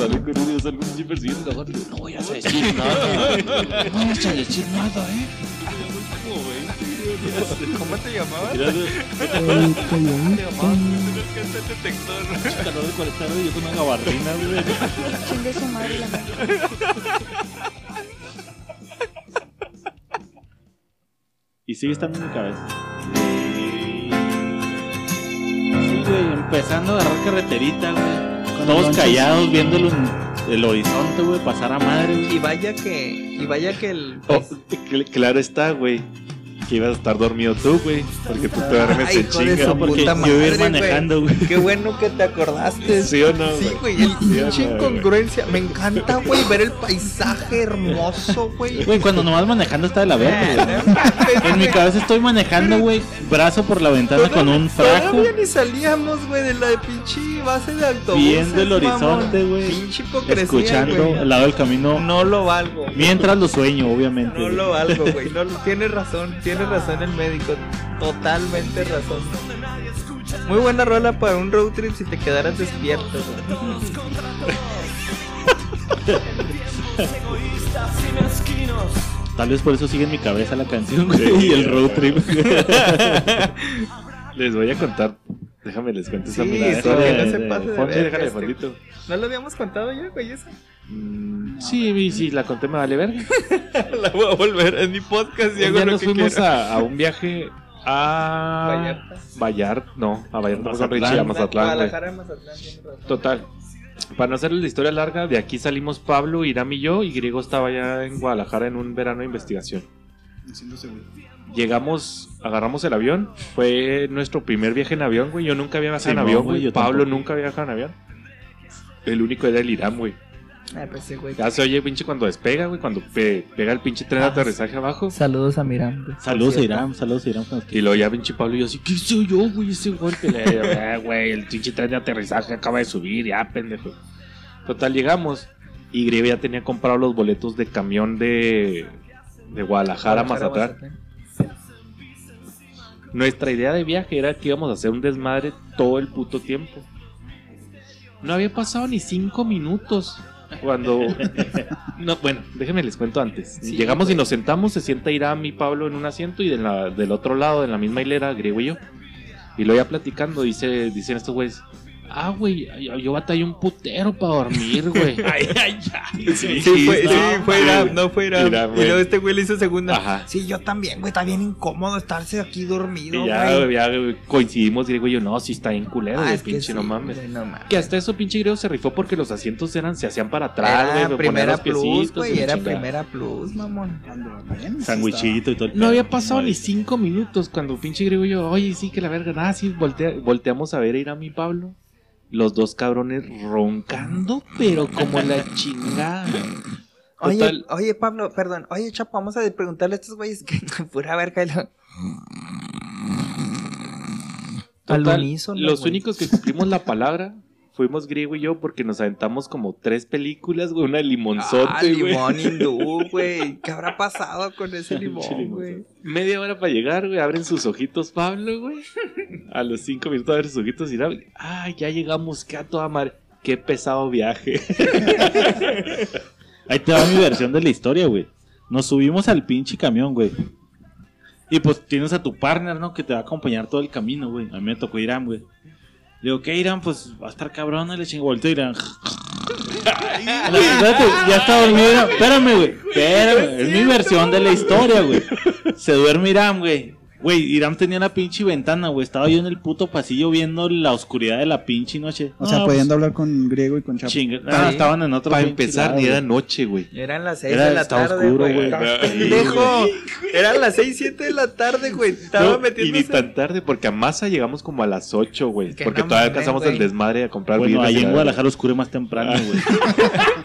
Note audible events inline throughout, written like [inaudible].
sale con persiguiendo. No voy a decir nada. [laughs] No vayas a decir nada, eh. Como, güey, ¿Cómo te llamabas? De- El coyote. detector. calor de 40 grados y yo con una gabardina, güey. [laughs] Chingue su madre la madre. Y sigue estando en mi cabeza. Sí, güey, empezando a agarrar carreterita, güey. Todos lonches. callados viendo el, el horizonte, güey, pasar a madre, güey. Y vaya que, y vaya que el Oh, [laughs] cl- claro está, güey. Que ibas a estar dormido tú, güey. Porque tú te duermes Ay, en chinga. Porque puta yo iba a ir madre, güey. manejando, güey. Qué bueno que te acordaste. ¿Sí o no, Sí, güey? güey, el Sí, pinche güey. incongruencia. Me encanta, güey, ver el paisaje hermoso, güey. Güey, cuando nomás manejando está de la verga, güey. Eh, mames, En mi güey. cabeza estoy manejando, güey, brazo por la ventana con un frajo. Todavía ni salíamos, güey, de la de pinche base de autobús. Viendo el horizonte, güey. Pinche hipocresía, Escuchando güey. al lado del camino. No lo valgo. Mientras lo sueño, obviamente. No güey. lo valgo, güey. [laughs] No, lo- tiene razón, tiene razón el médico. Totalmente razón. Muy buena rola para un road trip si te quedaras despierto. Tal vez por eso sigue en mi cabeza la canción, güey, y el road trip. [laughs] Les voy a contar. Déjame les cuento esa Sí, mirada. sí, que no se de- pase de Fonte, verga déjale este. fondito. ¿No lo habíamos contado ya, güey? Eso? Mm, sí, y si la conté me vale verga. [laughs] La voy a volver en mi podcast y hago día lo nos que fuimos a, a un viaje a Vallarta. Vallarta, no, a Vallarta, no, a Mazatlán. Guadalajara, Mazatlán. Total. Para no hacerles la historia larga, de aquí salimos Pablo, Iram y yo, y Griego estaba ya en Guadalajara en un verano de investigación. Llegamos, agarramos el avión, fue nuestro primer viaje en avión, güey. Yo nunca había viajado Sí, en no, avión, güey, güey. yo Pablo tampoco. nunca había viajado en avión. El único era el Iram, güey. Ah, pues sí, güey. Ya se oye pinche cuando despega, güey, cuando pe- pega el pinche tren de aterrizaje abajo. Saludos a Miram. güey. Saludos a Irán, saludos a Irán. Y luego ya pinche Pablo y yo así, ¿qué soy yo, güey? Ese golpe. Le digo, "Ah, güey, el pinche tren de aterrizaje acaba de subir, ya, pendejo. Total, llegamos. Y Griego ya tenía comprado los boletos de camión de, de Guadalajara a Mazatlán. Nuestra idea de viaje era que íbamos a hacer un desmadre todo el puto tiempo. No había pasado ni cinco minutos cuando... [laughs] No, bueno, déjenme les cuento antes. Sí, Llegamos güey. y nos sentamos, se sienta Irán y Pablo en un asiento y de la- del otro lado, en la misma hilera, Griego y yo. Y luego ya platicando, dice, dicen estos güeyes, ah, güey, yo, yo batallé un putero para dormir, güey. [laughs] Ay, ay, ay. Sí, fue, sí, fue Iram, no fue Iram. Iram, y güey. luego este güey le hizo segunda. Ajá. Sí, yo también, güey. Está bien incómodo estarse aquí dormido, Y ya, güey. ya coincidimos, Griego y yo, no, sí está bien culero, Ah, güey, es que pinche, sí, no mames. güey, no mames. Que hasta eso pinche griego se rifó porque los asientos eran, se hacían para atrás, güey, Era primera los plus, piecitos güey. y Era chingada. primera plus, mamón. Sandwichito y todo. el No había pasado ni cinco minutos cuando pinche griego y yo, oye, sí, que la verga, nada, sí, voltea- volteamos a ver a ir a mi Pablo. Los dos cabrones roncando, pero como la chingada. Oye, Total. oye, Pablo, perdón. Oye, Chapo, vamos a preguntarle a estos güeyes que [laughs] pura verga. lo- Al Total, unísono, los güey. únicos que cumplimos la palabra fuimos griego y yo porque nos aventamos como tres películas, güey, una de limonzote, Ah, güey. limón [laughs] hindú, güey. ¿Qué habrá pasado con ese limón, güey? Media hora para llegar, güey. Abren sus ojitos, Pablo, güey. A los cinco minutos abren sus ojitos y la... Ay, ya llegamos, que a toda madre. Qué pesado viaje. [laughs] Ahí te va mi versión de la historia, güey. Nos subimos al pinche camión, güey. Y pues tienes a tu partner, ¿no? Que te va a acompañar todo el camino, güey. A mí me tocó Irán, güey. Le digo, ¿qué Irán? Pues va a estar cabrón, le chingo volteo Irán. [laughs] Espérate, ya está dormido. Espérame, güey. Espérame. Es mi versión de la historia, güey. Se duerme Irán, güey. Güey, Irán tenía la pinche ventana, güey. Estaba yo en el puto pasillo viendo la oscuridad de la pinche noche. O sea, pudiendo hablar con griego y con pues, chapo. chinga. Ah, estaban en otro Para empezar, ni era noche, güey. Eran las 6 Era- de la estaba tarde, güey. Ah, [laughs] pendejo. Eran las 6, 7 de la tarde, güey. Estaba No, y metiéndose. ni tan tarde, porque a Masa llegamos como a las 8, güey. Que Porque no todavía mames, alcanzamos güey. el desmadre a comprar Bueno, ahí y en la- Guadalajara oscuro más temprano, güey. [laughs]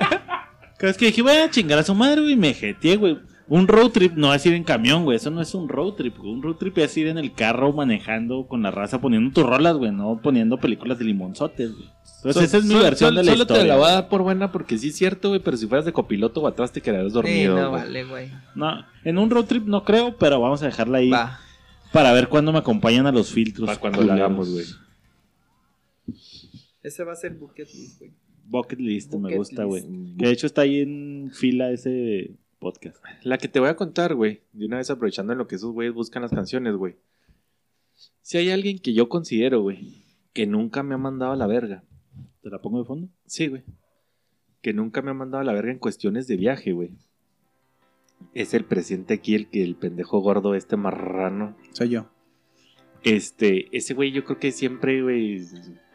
Cada vez que dije, voy a chingar a su madre, güey, me jeteé, güey. Un road trip no es ir en camión, güey. Eso no es un road trip, güey. Un road trip es ir en el carro manejando con la raza poniendo tus rolas, güey. No poniendo películas de limonzotes, güey. Entonces, esa es mi versión de la solo historia. te la voy a dar por buena porque sí es cierto, güey. Pero si fueras de copiloto o atrás te quedarías Sí, dormido. no güey. vale, güey. No, en un road trip no creo, pero vamos a dejarla ahí Va. para ver cuándo me acompañan a los filtros. Para cuando la hagamos, güey. Ese va a ser bucket list, güey. Bucket List, me gusta, güey. Que de hecho está ahí en fila ese podcast. La que te voy a contar, güey, de una vez aprovechando en lo que esos güeyes buscan las canciones, güey. Si hay alguien que yo considero, güey, que nunca me ha mandado a la verga. ¿Te la pongo de fondo? Sí, güey. Que nunca me ha mandado a la verga en cuestiones de viaje, güey. Es el presidente aquí, el que el pendejo gordo, este marrano. Soy yo. Este, ese güey yo creo que siempre, güey,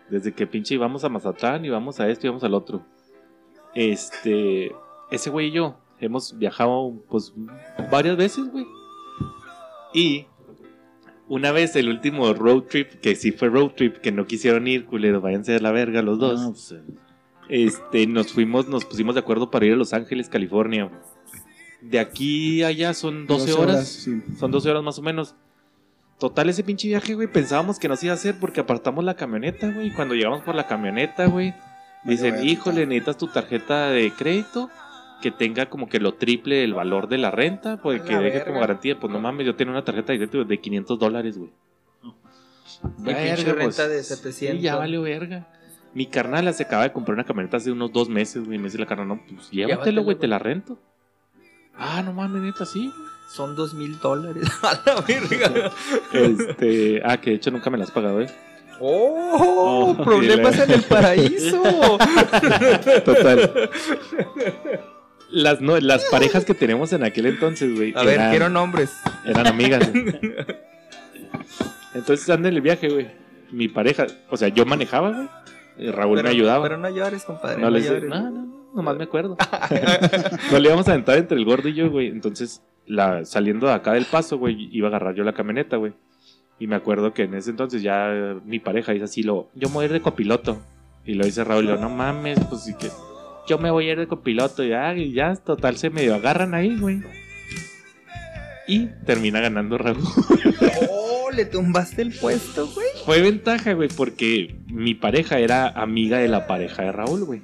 desde que pinche íbamos a Mazatlán, íbamos a esto, íbamos al otro. Este, ese güey y yo hemos viajado, pues, varias veces, güey. Y una vez el último road trip, que sí fue road trip, que no quisieron ir, culero, váyanse de la verga los dos. Ah, pues, eh, Este, nos fuimos, nos pusimos de acuerdo para ir a Los Ángeles, California. De aquí a allá son 12, horas. sí. Son 12 horas más o menos. Total, ese pinche viaje, güey, pensábamos que nos iba a hacer porque apartamos la camioneta, güey. Cuando llegamos por la camioneta, güey, dicen, híjole, necesitas tu tarjeta de crédito que tenga como que lo triple el valor de la renta, pues que deje como garantía. Pues no mames, yo tenía una tarjeta de crédito de 500 dólares, güey. Verga, renta de 700. Sí, ya valió verga. Mi carnal se acaba de comprar una camioneta hace unos dos meses, güey. Me dice la carnal, no, pues llévatelo, güey, te la rento. Ah, no mames, neta, sí. Son dos mil dólares. [laughs] A la verga. Este, ah, que de hecho nunca me la has pagado, eh. ¡Oh! Oh, [laughs] problemas en el paraíso. [laughs] Total. Las, no, las parejas que tenemos en aquel entonces, güey. A ver, eran, quiero nombres. eran amigas. güey. [laughs] Entonces anda en el viaje, güey. Mi pareja, o sea, yo manejaba, güey. Raúl Pero- me ayudaba. Pero no llores, compadre. no, No, les llores. no, no, no, nomás me acuerdo. [laughs] no le íbamos a aventar entre el gordo y yo, güey. Entonces, la, saliendo de acá del paso, güey, iba a agarrar yo la camioneta, güey. Y me acuerdo que en ese entonces ya mi pareja dice así, lo, yo me voy a ir de copiloto. Y lo dice Raúl, y yo, no mames, pues sí que yo me voy a ir de copiloto. Y ya, y ya, total, se medio agarran ahí, güey. Y termina ganando Raúl. ¡Oh! Le tumbaste el puesto, güey. Fue ventaja, güey, porque mi pareja era amiga de la pareja de Raúl, güey.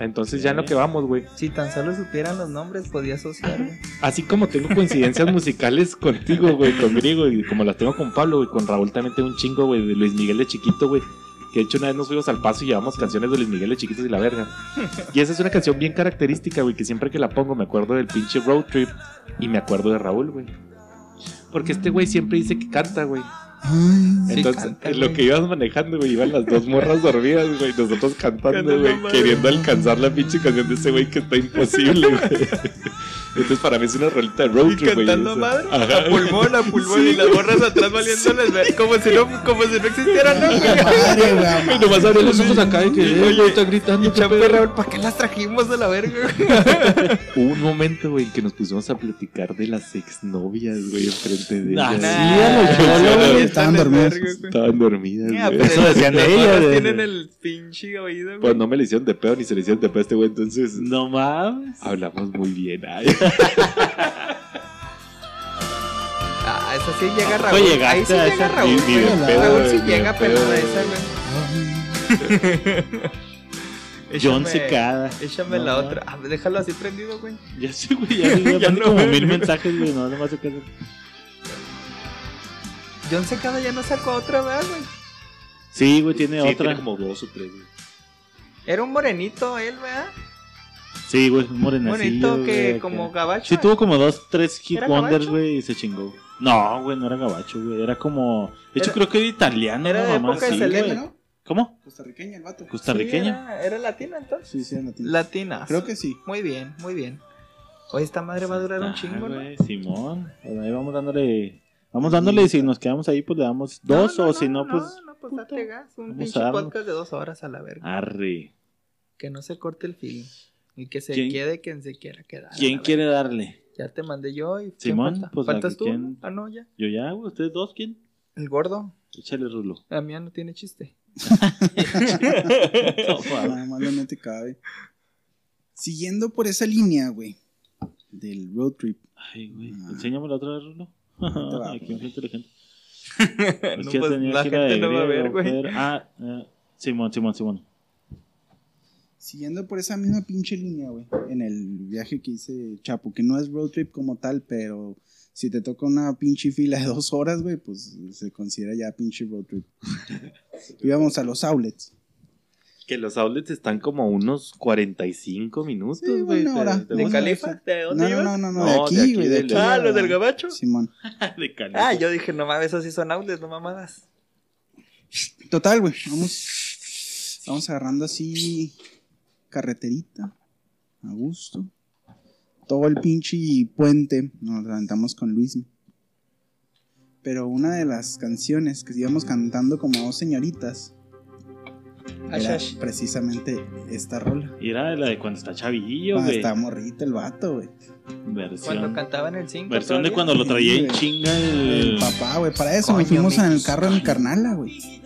Entonces ya en lo que vamos, güey. Si tan solo supieran los nombres, podía asociar. güey. Así como tengo coincidencias musicales [laughs] contigo, güey, con Griego, y como las tengo con Pablo, güey, con Raúl también tengo un chingo, güey, de Luis Miguel de chiquito, güey. Que de hecho una vez nos fuimos al paso y llevamos canciones de Luis Miguel de chiquitos y la verga. Y esa es una canción bien característica, güey, que siempre que la pongo me acuerdo del pinche road trip y me acuerdo de Raúl, güey. Porque este güey siempre dice que canta, güey. Ay, Sí, Entonces, canta, en lo que ibas manejando, güey, iban las dos morras dormidas, güey, nosotros cantando, güey, queriendo alcanzar la pinche canción de ese güey que está imposible, güey. Entonces, para mí es una rolita de road trip, güey. cantando madre. Ajá. A pulmón, a pulmón. y las borras atrás valiéndoles ver. Como si no, como si no existieran, ¿no, [laughs] güey? nomás los ojos acá y que, eh, Oye, está gritando. Y ¿para qué las trajimos a la verga? güey? [laughs] Hubo un momento, güey, que nos pusimos a platicar de las exnovias, güey, enfrente de ellas. sí, Nah, a los no, estaban güey. Estaban dormidas, güey. pero Eso decían de ellas, tienen el pinche oído, güey. Pues no me le hicieron de pedo ni se le hicieron de pedo a este güey, entonces No mames. hablamos muy bien. Ay. [laughs] Ah, esa sí llega ¿A poco Raúl. llegaste Ahí sí a llega esa- Raúl. ni- ni de güey. pedo, Raúl sí ni de llega pedo, esa, güey. [laughs] John Échame- Secada. Échame No, la no. otra. Ah, déjalo así prendido, güey. Ya sé, güey, ya, [laughs] ya, Ya no, como güey. mil mensajes, güey, no, nomás se quedan. John Secada ya no sacó otra, ¿verdad, güey? Sí, güey, tiene Sí, otra. tiene como dos o tres, güey. Era un morenito él, ¿verdad? Sí, güey, un morenacillo. Morenito que güey, como acá. gabacho. Sí, tuvo como dos, tres hit ¿Era wonders, güey, y se chingó. No, güey, no era gabacho, güey. Era como. De hecho, Era- creo que era italiano, era ¿no, de mamá? época de Sí, Selena. ¿no? ¿Cómo? Costarriqueña el vato. ¿Costarriqueña? Sí, era, era latina entonces. Sí, sí, latino. Latina. Creo que sí. Muy bien, muy bien. Oye, esta madre va a durar un Ah, chingo, ¿no? güey, Simón. Pues ahí vamos dándole. Vamos dándole y si nos quedamos ahí, pues le damos dos, No, no, o si no, pues. No, no, pues date gas. Un pinche podcast de dos horas a la verga. Arre. Que no se corte el film. Y que se ¿Quién- quede quien se quiera quedar. ¿Quién quiere darle? Ya te mandé yo y. ¿quién Simón, falta? pues, ¿Faltas tú? quién- Ah, no, ya. Yo ya, güey, ustedes dos, ¿quién? El gordo. Échale rulo. La mía no tiene chiste. Nada más le mete cabe. Siguiendo por esa línea, güey. Del road trip. Ay, güey. Ah. Enséñame la otra vez, rulo. [laughs] Aquí enfrente de la gente. [laughs] Es No, que pues, tenía la que gente no va a ver, güey. Ah, eh, Simón, Simón, Simón. Siguiendo por esa misma pinche línea, güey. En el viaje que hice Chapo, que no es road trip como tal, pero si te toca una pinche fila de dos horas, güey, pues se considera ya pinche road trip. [laughs] Íbamos a los outlets. Que los outlets están como a unos 45 minutos, Sí, güey. una ¿Te- hora. te ¿De gusta? Califa? ¿De dónde No, no, ibas? no, no, no, No, de de aquí, güey, de aquí. Ah, a- los del gabacho. Simón. [laughs] De Califa. Ah, yo dije, no mames, esos sí son outlets, no mamadas. Total, güey. Vamos, vamos agarrando así carreterita, a gusto. Todo el pinche puente nos levantamos con Luis. Pero una de las canciones que íbamos cantando como dos señoritas era Ashash. precisamente esta rola. Y era la de cuando está chavillo, Cuando güey. está morrito el vato, güey. Cuando Versión. cantaba en el 5. Versión de cuando lo traía en Sí, chinga El el. papá, güey. Para eso nos Coño, fuimos en el carro de mi carnala, güey.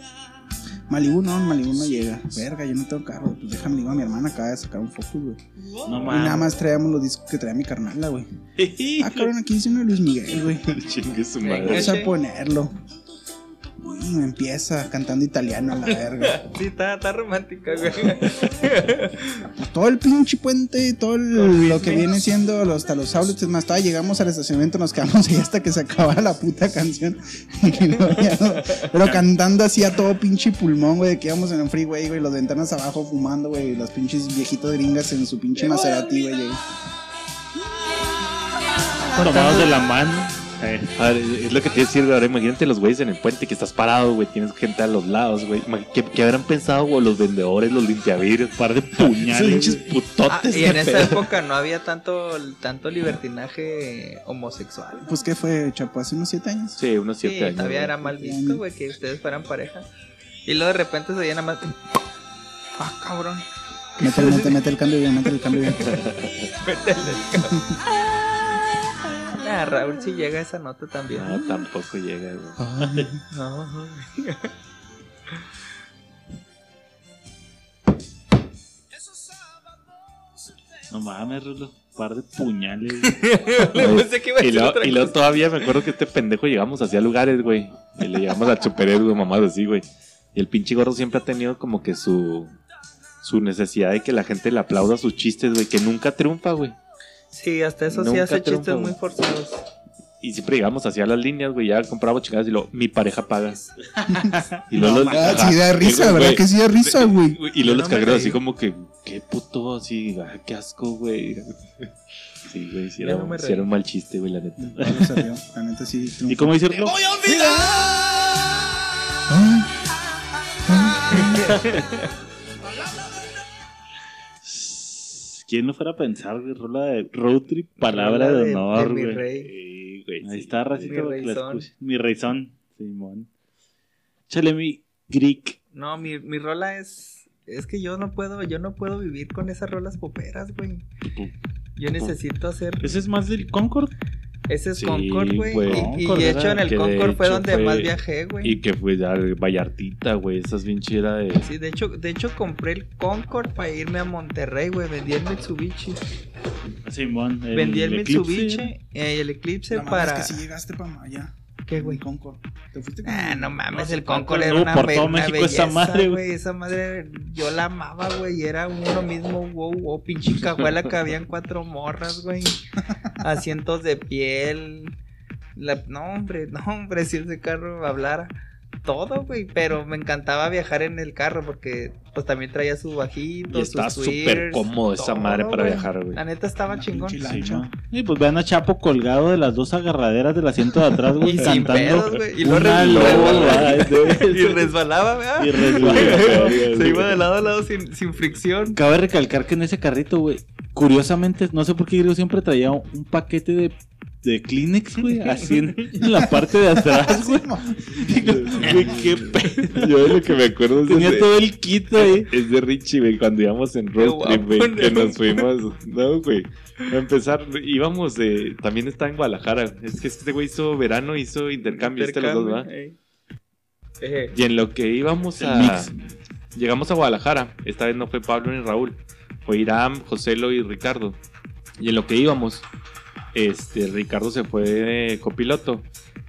Malibu no, Malibu no llega. Verga, yo no tengo carro. Pues déjame digo a mi hermana acaba de sacar un Focus, güey. No Y nada mames. más traíamos los discos que traía mi carnala, güey. [laughs] Ah, cabrón, aquí dice uno de Luis Miguel, güey. [laughs] Chingue su madre. Vamos a ponerlo. Me empieza cantando italiano a la verga. [laughs] Sí, está, está romántica, güey. todo el pinche puente, todo el- lo que viene siendo los, hasta los outlets, es más, todavía llegamos al estacionamiento, nos quedamos ahí hasta que se acabara la puta canción. [laughs] Pero cantando así a todo pinche pulmón, güey, de que íbamos en el freeway, güey, las ventanas abajo fumando, güey, y los pinches viejitos gringas en su pinche Maserati, güey. Tomados de la mano. Eh, A ver, es lo que te decir. Ahora imagínate los güeyes en el puente que estás parado, güey. Tienes gente a los lados, güey. ¿Qué, qué habrán pensado, güey? Los vendedores, los limpiavidrios. par de [laughs] Esos puñales. pinches Ah, putotes. y en esa pedo. época no había tanto, tanto libertinaje homosexual. Pues, ¿qué fue, Chapo? ¿Hace unos siete años? Sí, unos Sí, siete años. todavía güey. era mal visto, güey, que ustedes fueran pareja. Y luego de repente se nada más. Ah, cabrón. Mete, mete, mete el cambio bien, mete el cambio bien. Métele el cabrón. [laughs] Ah, Raúl sí llega a esa nota también. No, tampoco llega, güey. [laughs] No. No mames, Rulo. Par de puñales. [laughs] Pensé que iba a Y luego, y luego todavía me acuerdo que este pendejo llegamos hacia lugares, güey. Y le llegamos al superhéroe, mamás así, güey. Y el pinche gordo siempre ha tenido como que su su necesidad de que la gente le aplauda sus chistes, güey, que nunca triunfa, güey. Sí, hasta eso sí hace chistes muy forzados. Y siempre llegamos hacia las líneas, güey, ya compramos chingadas y luego, mi pareja paga. [laughs] y luego los, Ah, ajá. sí da risa, güey, ¿verdad? Que sí da risa, güey. Y luego los no reí. así como que, qué puto, así, ah, qué asco, güey. [laughs] Sí, güey, sí era, no sí un mal chiste, güey, la neta. Se rió, La neta sí. ¿Y cómo dice Rulo? Ah, [laughs] ¿Quién no fuera a pensar, güey? Rola de road trip, palabra de de- honor, de mi güey. rey. Sí, güey, Ahí sí. está, racita, Mi escuche. Mi reizón, Simón. Échale mi Greek. No, mi, mi rola es. Es que yo no puedo, yo no puedo vivir con esas rolas poperas, güey. Yo necesito hacer. Ese es más del Concord. Ese es Sí, Concord, güey. güey. Y- de hecho en el Concord fue donde fue- más viajé, güey. Y que fue ya Vallartita, güey, esa es bien chida de... Sí, de hecho, de hecho compré el Concord para irme a Monterrey, güey. Vendí el Mitsubishi. Simón. Vendí el Eclipse. Mitsubishi y el Eclipse para. que si llegaste para allá. ¿Qué, güey? Concord. ¿Te fuiste con Ah, no mames, el Concord era una, por todo una México esa belleza, madre, güey. Esa madre, yo la amaba, güey. y Era uno mismo, wow, wow, pinche cajuela que habían cuatro morras, güey. Asientos de piel. La- no, hombre, no, hombre, si ese carro hablara. Todo, güey. Pero me encantaba viajar en el carro porque, pues también traía su bajito, Y está sus súper cómodo esa todo, madre para viajar, güey. La neta estaba Una chingón. Sí. Y pues vean a Chapo colgado de las dos agarraderas del asiento de atrás, güey, [laughs] cantando. pedos, güey. Y lo una re- loba, [laughs] Y resbalaba, ¿verdad? Y resbalaba. Se iba de lado a lado sin, sin fricción. Cabe recalcar que en ese carrito, güey, curiosamente, no sé por qué Griego siempre traía un paquete de, de Kleenex, güey, así en, en la parte de atrás, [laughs] güey. Digo, güey, qué [laughs] pedo. Yo de lo que me acuerdo es Tenía de, todo el kit ahí. es de Richie, güey, cuando íbamos en road trip, güey, que ¿no? nos fuimos, no, güey. A empezar, íbamos de, también está en Guadalajara, es que este güey hizo verano, hizo intercambio, este los dos, ¿verdad? Eh, Y en lo que íbamos a... mix. Llegamos a Guadalajara. Esta vez no fue Pablo ni Raúl. Fue Irán, Joselo y Ricardo. Y en lo que íbamos, este, Ricardo se fue de copiloto.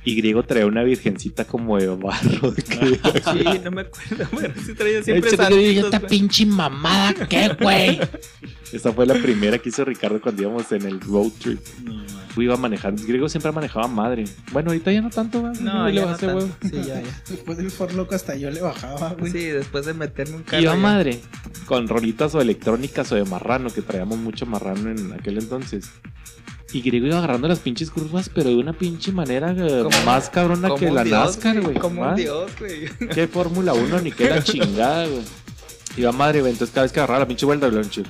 Y Griego traía una virgencita como de barro. [laughs] Sí, no me acuerdo. [laughs] Bueno, sí traía siempre santitos, esta güey. pinche mamada, ¿qué, güey? [laughs] Esa fue la primera que hizo Ricardo cuando íbamos en el road trip. No, fui iba manejando. Griego siempre manejaba madre. Bueno, ahorita ya no tanto, ¿va? No, le ya no bajé, tanto. huevo. Sí, ya, ya. Después del For Loco hasta yo le bajaba, güey. Sí, después de meterme un carro. Iba ya. madre. Con rolitas o electrónicas o de marrano, que traíamos mucho marrano en aquel entonces. Y Griego iba agarrando las pinches curvas, pero de una pinche manera eh, Como- más cabrona Como que la dios, NASCAR, güey. Como un dios, güey. [laughs] ¿Qué Fórmula 1 ni qué la chingada, güey? Iba madre, güey. Entonces cada vez que agarraba la pinche vuelta, pinche-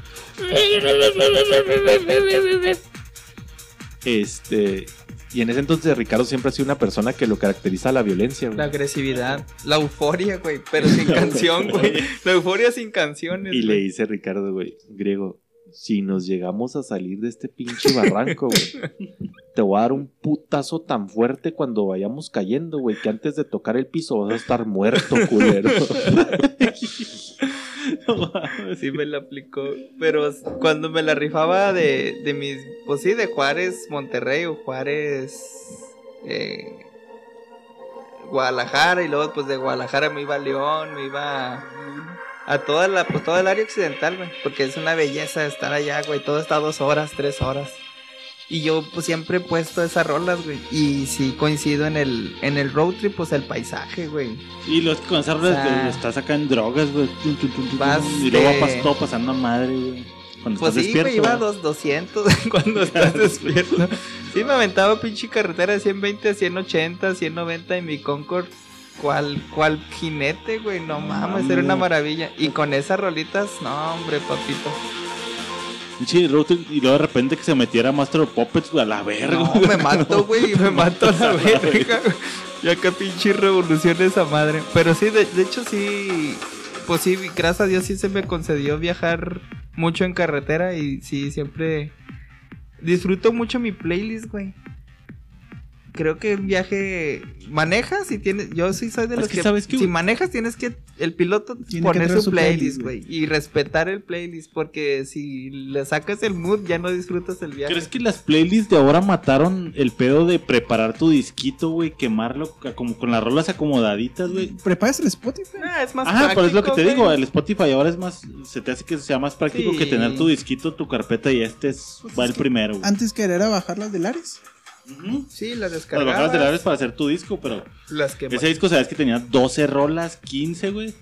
Este. Y en ese entonces Ricardo siempre ha sido una persona que lo caracteriza la violencia, La güey. agresividad, la euforia, güey, pero sin [laughs] canción, güey. La euforia sin canciones. Y le güey. dice Ricardo, güey, griego, si nos llegamos a salir de este pinche barranco, güey, [laughs] te voy a dar un putazo tan fuerte cuando vayamos cayendo, güey, que antes de tocar el piso vas a estar muerto, [laughs] culero. Sí me la aplicó. Pero cuando me la rifaba de, de mis. Pues sí, de Juárez, Monterrey o Juárez. eh, Guadalajara. Y luego, pues de Guadalajara me iba a León, me iba. A toda la, pues toda el área occidental, güey. Porque es una belleza estar allá, güey. Todo está dos horas, tres horas. Y yo pues siempre he puesto esas rolas, güey. Y si coincido en el, en el road trip, pues el paisaje, güey. Y los con esas rolas O sea, estás acá en drogas, güey. Vas y luego de- vas todo pasando a madre, güey. Cuando Pues estás sí, despierto. me iba a dos, 200 [laughs] cuando estás [laughs] despierto. Sí, me aventaba pinche carretera de 120 a 180, 190 en mi Concord. ¿Cuál, cuál jinete, güey? No mames, era una maravilla. Y con esas rolitas, no, hombre, papito. Trip, y luego de repente que se metiera Master Puppets, güey, a la verga. No, me mato, güey, [laughs] me mato a la verga. [laughs] Ya que pinche revolución esa madre. Pero sí, de, de hecho sí, pues sí, gracias a Dios sí se me concedió viajar mucho en carretera y sí, siempre disfruto mucho mi playlist, güey. Creo que un viaje manejas y tienes, yo sí soy de Es los que que, ¿sabes qué, si manejas tienes que el piloto Tiene que poner su su playlist, güey, y respetar el playlist porque si le sacas el mood ya no disfrutas el viaje. ¿Crees que las playlists de ahora mataron el pedo de preparar tu disquito, güey? Quemarlo como con las rolas acomodaditas, güey. Preparas el Spotify. Ah, es más Ajá, pero es lo que te digo, el Spotify ahora es más, se te hace que sea más práctico Sí. que tener tu disquito, tu carpeta y este es, Pues va es el que primero, güey. Antes que era bajar las de Sí, las Las descargabas. bajadas de Lares para hacer tu disco, pero Las que ese disco sabes que tenía 12 rolas, 15, güey.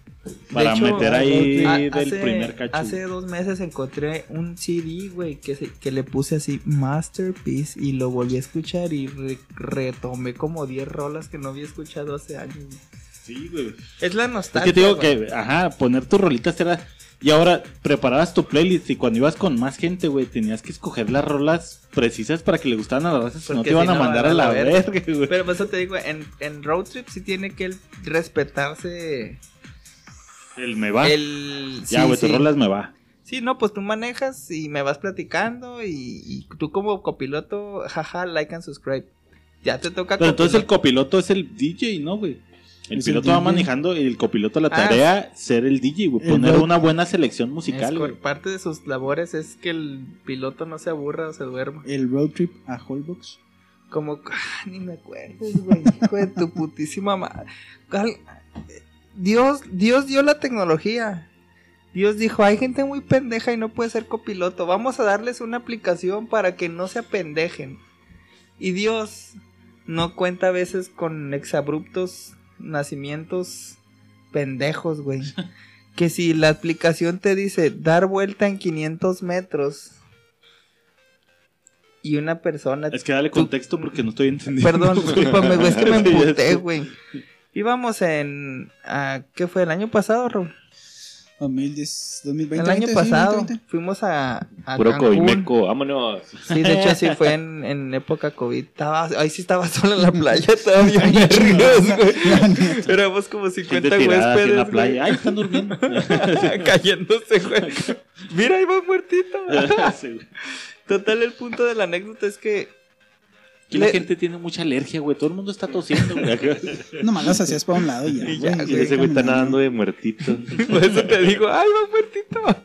Para hecho, meter ahí Ah, del hace- primer cacho. Hace dos meses encontré un CD, güey, que, se- que le puse así Masterpiece y lo volví a escuchar y re- retomé como 10 rolas que no había escuchado hace años. Sí, güey. Es la Es nostalgia. que te digo que, ajá, poner tus rolitas era. Y ahora preparabas tu playlist y cuando ibas con más gente, güey, tenías que escoger las rolas precisas para que le gustaran a las razas, si no te iban si a mandar a a la verga. güey. Pero por eso te digo, en, en road trip sí tiene que respetarse El me va. el... ya, sí, güey, tus sí. rolas me va. Sí, no, pues tú manejas y me vas platicando y, y tú como copiloto, jaja, like and subscribe. Ya te toca Pero entonces el copiloto es el DJ, ¿no, güey? El Es el piloto va manejando y el copiloto la Ah, tarea ser el DJ, güey. Poner road- una buena selección musical, parte de sus labores es que el piloto no se aburra o se duerma. El road trip a Holbox. Como, [laughs] ah, ni me acuerdes, güey, hijo de tu putísima madre. Dios, Dios dio la tecnología. Dios dijo, hay gente muy pendeja y no puede ser copiloto. Vamos a darles una aplicación para que no se apendejen. Y Dios no cuenta a veces con exabruptos nacimientos pendejos, güey. [laughs] Que si la aplicación te dice dar vuelta en 500 metros y una persona Es que dale Tú- contexto porque no estoy entendiendo. Perdón, [laughs] discúlpame, güey, es que me [laughs] emputé, güey. Íbamos en. ah, ¿Qué fue? ¿El año pasado, Raúl? 2010, 2020. El año 20, sí, pasado. 2020. Fuimos a, a Puro Cancún. coimeco, vámonos. Sí, de hecho, sí fue en, en época COVID. Estaba, ahí sí estaba solo en la playa, todavía vergas, güey. Éramos como 50 Gente tirada así huéspedes. en la playa. Ay, están durmiendo. [laughs] Cayéndose, güey. Mira, ahí va muertito. [laughs] Total, el punto de la anécdota es que. Aquí la gente tiene mucha alergia, güey. Todo el mundo está tosiendo, güey. Nomás las hacías para un lado y ya. Y ya, güey, Y ese güey está nadando de muertito. [laughs] Por eso te digo, ay, va muertito.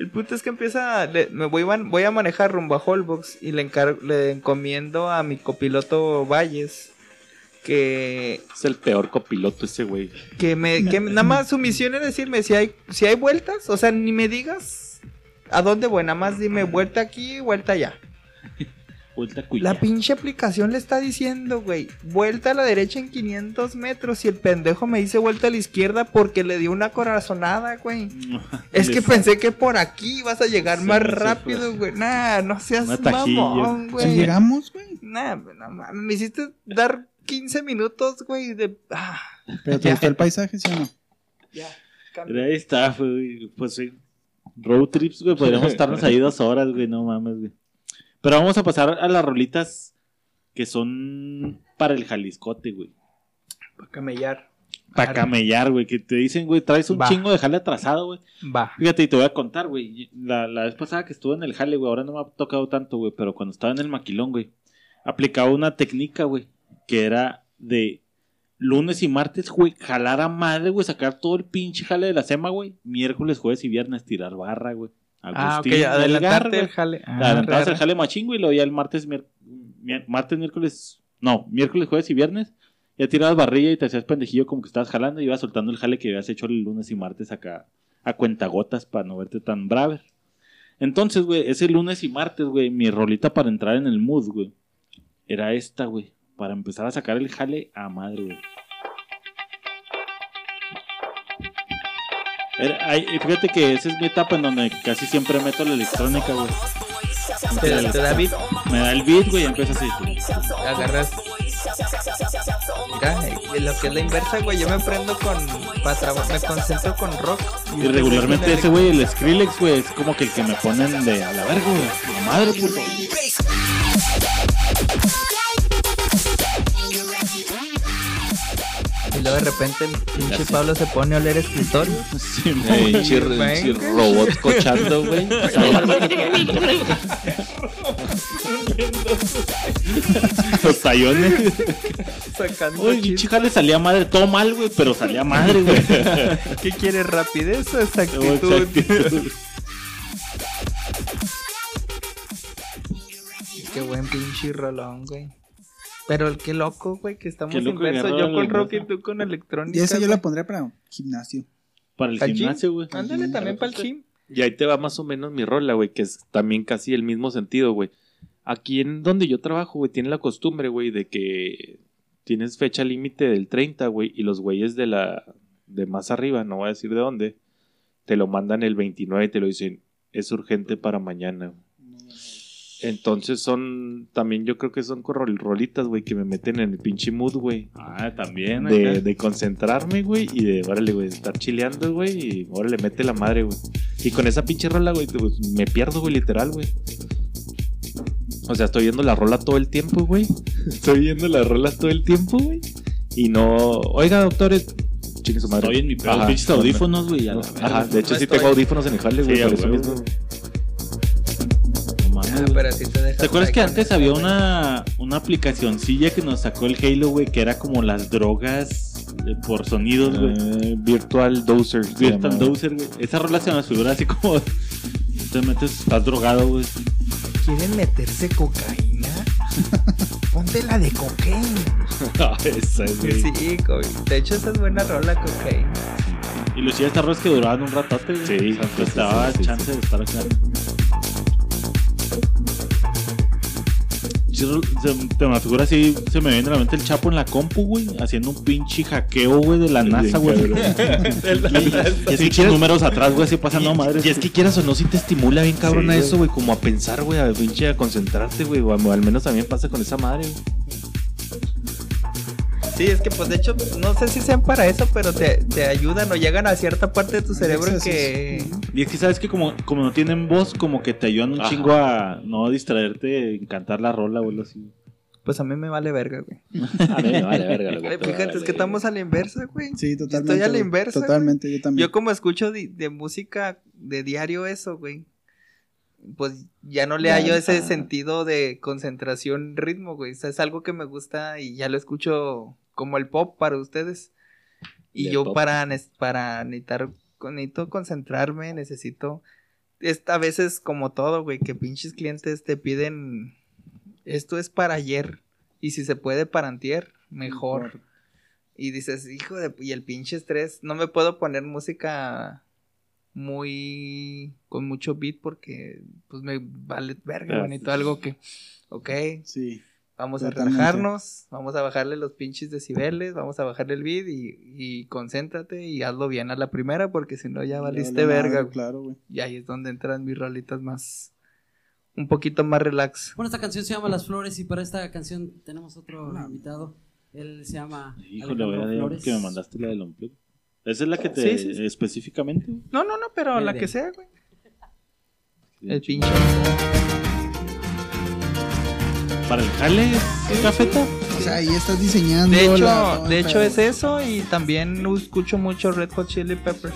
El punto es que empieza, le- me voy, voy a manejar rumbo a Holbox y le, encar- le encomiendo a mi copiloto Valles que, Es el peor copiloto ese güey. que me, que nada más su misión es decirme si hay, si hay vueltas, o sea, ni me digas a dónde voy, nada más dime vuelta aquí, vuelta allá. Vuelta cuya. La pinche aplicación le está diciendo, güey, vuelta a la derecha en 500 metros y el pendejo me dice vuelta a la izquierda porque le dio una corazonada, güey. [laughs] Es que pensé que por aquí ibas a llegar Sí, más sí, rápido, güey. Nah, no seas mamón, güey. llegamos, güey. Nah, no mames, me hiciste dar 15 minutos, güey, de... Ah, Pero te gustó el paisaje, ¿sí o no? ya. Pero ahí está, güey. Pues sí. Road trips, güey. Podríamos [laughs] estarnos ahí dos horas, güey. No mames, güey. Pero vamos a pasar a las rolitas que son para el Jaliscote, güey. Para camellar. Para camellar, güey. Que te dicen, güey, traes un Va. chingo de jale atrasado, güey. Va. Fíjate, y te voy a contar, güey. La, la vez pasada que estuve en el jale, güey, ahora no me ha tocado tanto, güey, pero cuando estaba en el maquilón, güey, aplicaba una técnica, güey, que era de lunes y martes, güey, jalar a madre, güey, sacar todo el pinche jale de la sema, güey. Miércoles, jueves y viernes tirar barra, güey. Ah, ok, Agustín, adelantarte Melgar, el jale. Ah, Adelantabas el jale machín, güey, y luego ya el martes, martes, miércoles, no, miércoles, jueves y viernes. Ya tirabas barrilla y te hacías pendejillo como que estabas jalando y ibas soltando el jale que habías hecho el lunes y martes acá a cuentagotas para no verte tan braver. Entonces, güey, ese lunes y martes, güey, mi rolita para entrar en el mood, güey, era esta, güey, para empezar a sacar el jale a madre, güey. Y fíjate que esa es mi etapa en donde casi siempre meto la electrónica, güey. Te, te da beat, Me da el beat, güey, y empieza así. agarras. Mira, lo que es la inversa, güey, yo me prendo con. Para me concentro con rock. Y regularmente ese güey, el Skrillex, güey, es como que el que me ponen de a la verga, güey. La madre, puto. Luego de repente el pinche Pablo se pone a oler escritorio. Sí, chir- robot cochando, güey. Los tallones. Sacando Uy, mi le salía madre, todo mal, güey, pero salía madre, güey. ¿Qué quieres? ¿Rapidez o exactitud? exactitud. Qué buen pinche rolón, güey. Pero el qué loco, güey, que estamos Qué loco inversos. Yo con rock y tú con electrónica. Y esa yo la pondría para gimnasio. Para el gimnasio, güey. Ándale también para el gym. Y ahí te va más o menos mi rola, güey, que es también casi el mismo sentido, güey. Aquí en donde yo trabajo, güey, tiene la costumbre, güey, de que tienes fecha límite del 30, güey, y los güeyes de la de más arriba, no voy a decir de dónde, te lo mandan el 29 y te lo dicen, es urgente para mañana. güey. Entonces son, también yo creo que son rolitas, güey, que me meten en el pinche mood, güey. Ah, también. De, acá. de concentrarme, güey, y de, órale, güey, estar chileando, güey, y órale, mete la madre, güey. Y con esa pinche rola, güey, pues, me pierdo, güey, literal, güey. O sea, estoy viendo la rola todo el tiempo, güey. [laughs] Estoy viendo la rola todo el tiempo, güey. Y no, oiga, doctores, chingue su madre. Estoy en mi pedo, pinches audífonos, güey. Ajá, de hecho No sí estoy. tengo audífonos en el jale, güey, Sí, por eso mismo. Mames, Ah, güey. pero sí te deja ¿Te acuerdas que antes había güey. una, una aplicacioncilla que nos sacó el Halo, güey, que era como las drogas eh, por sonidos, güey? Eh, virtual Dozer. Virtual llama. Dozer, güey. Esa rola se me figura así como. [laughs] Te metes, estás drogado, güey. ¿Quieren meterse cocaína? [laughs] Ponte la de cocaína. [laughs] Ah, esa es, güey. Sí, co- de hecho esa es buena rola cocaína. Y Lucía, estas rolas que duraban un ratote, güey. Sí, O sea, sí, te sí, daba sí, sí, chance de estar acá. Se, te me figura así, se me viene a la mente el Chapo en la compu, güey, haciendo un pinche hackeo, güey, de la NASA, güey. [laughs] Y así quieres- números atrás, güey, así pasando madre. Y es que quieras o no, si te estimula bien cabrón Sí, a eso, güey, como a pensar, güey, a pinche a concentrarte, güey, o, al menos me pasa con esa madre, güey. Sí, es que pues de hecho no sé si sean para eso, pero te, te ayudan o llegan a cierta parte de tu cerebro Excesos. que... Y es que sabes que como, como no tienen voz, como que te ayudan un Ajá. chingo a no distraerte en cantar la rola, güey, así. Pues a mí me vale verga, güey. [laughs] A mí me vale verga lo [laughs] Ay, Fíjate, es que estamos a la inversa, güey. Sí, totalmente. Estoy a la güey. inversa, Totalmente, yo también. Yo como escucho de, de música de diario eso, güey. Pues ya no le Ya, hallo ese sentido de concentración, ritmo, güey. O sea, es algo que me gusta y ya lo escucho como el pop para ustedes. Y yo para, para necesitar, necesito concentrarme, necesito... Es a veces como todo, güey, que pinches clientes te piden... Esto es para ayer. Y si se puede para antier, mejor. Y dices, hijo de... Y el pinche estrés. No me puedo poner música muy con mucho beat porque pues me vale verga, Ah, bonito algo que ok, Sí. Vamos a relajarnos, vamos a bajarle los pinches decibeles, vamos a bajarle el beat y, y concéntrate y hazlo bien a la primera porque si no ya valiste verga. güey. Claro, güey. Y ahí es donde entran mis rolitas más un poquito más relax. Bueno, esta canción se llama Las Flores y para esta canción tenemos otro invitado. Él se llama Híjole, Alejandro voy a Flores. que me mandaste la del Unplugged. Esa es la que te. Sí, sí, sí. Específicamente, güey. No, no, no, pero la que sea, güey. El pinche. Para el jale, ¿es cafeta? O sea, ahí estás diseñando. De hecho, la- de hecho es eso y también escucho mucho Red Hot Chili Peppers.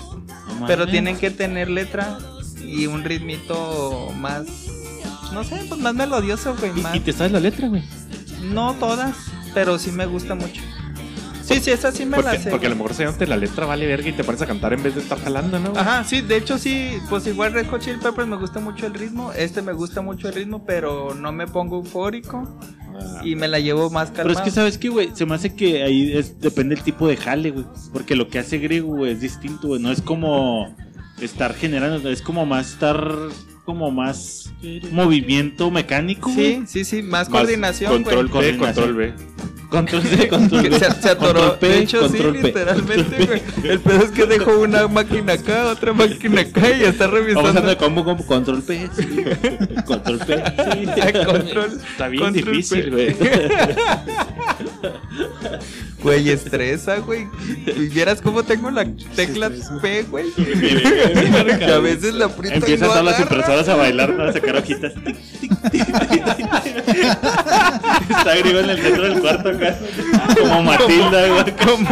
No Pero tienen que tener letra y un ritmito más, no sé, pues más melodioso, güey. Más. Y te sabes la letra, güey. No todas, pero sí me gusta mucho. Sí, sí, esa sí me Porque, la sé. porque a lo mejor sabiéndote la letra vale verga y te pones a cantar en vez de estar jalando, ¿no? Ajá, sí, de hecho sí, pues igual Red Hot Chili Peppers me gusta mucho el ritmo, este me gusta mucho el ritmo, pero no me pongo eufórico Ah. y me la llevo más Pero calmado. es que, ¿sabes qué, güey? Se me hace que ahí es- depende el tipo de jale, güey. Porque lo que hace griego, güey, es distinto, güey. No es como estar generando, es como más estar, como más movimiento mecánico, Sí, güey. sí, sí, más, Más coordinación, Control güey. B, Coordinación. control B. Control C, control V. [laughs] se, se atoró. Control P, de hecho, control sí, P. literalmente, güey. El pedo es que dejó una máquina acá, otra máquina acá y está Vamos a revisando. hacer combo, combo, control P. sí. [laughs] Control P. sí. [laughs] control. Está bien control difícil, güey. Güey, estresa, güey. Y vieras cómo tengo la tecla P, güey. Que a veces la aprieto Empiezan no todas las impresoras a bailar, ¿no? a sacar hojitas. Está griego en el centro del cuarto [laughs] Como Matilda, güey. [laughs] Como,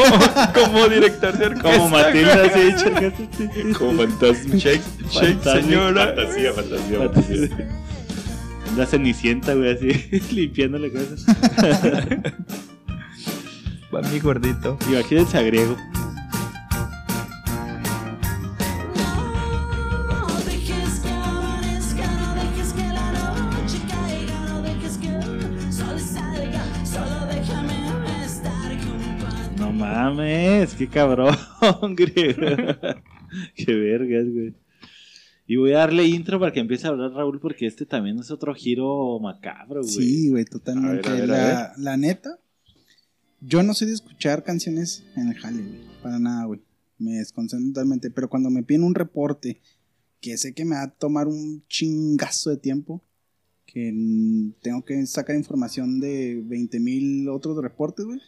como director de orquesta. Como Matilda, sí. [laughs] Como fantasma. Shake, shake, señora. Fantasía, fantasía, fantasía. La cenicienta, güey, así, limpiándole cosas. Va mi gordito. Imagínense a griego. Qué cabrón, [laughs] griego. qué vergas, güey. Y voy a darle intro para que empiece a hablar Raúl, porque este también es otro giro macabro, güey. Sí, güey, totalmente. A ver, a ver, a la, la neta, yo no soy de escuchar canciones en el jale, güey. Para nada, güey. Me desconcentro totalmente. Pero cuando me piden un reporte que sé que me va a tomar un chingazo de tiempo, que tengo que sacar información de 20 mil otros reportes, güey.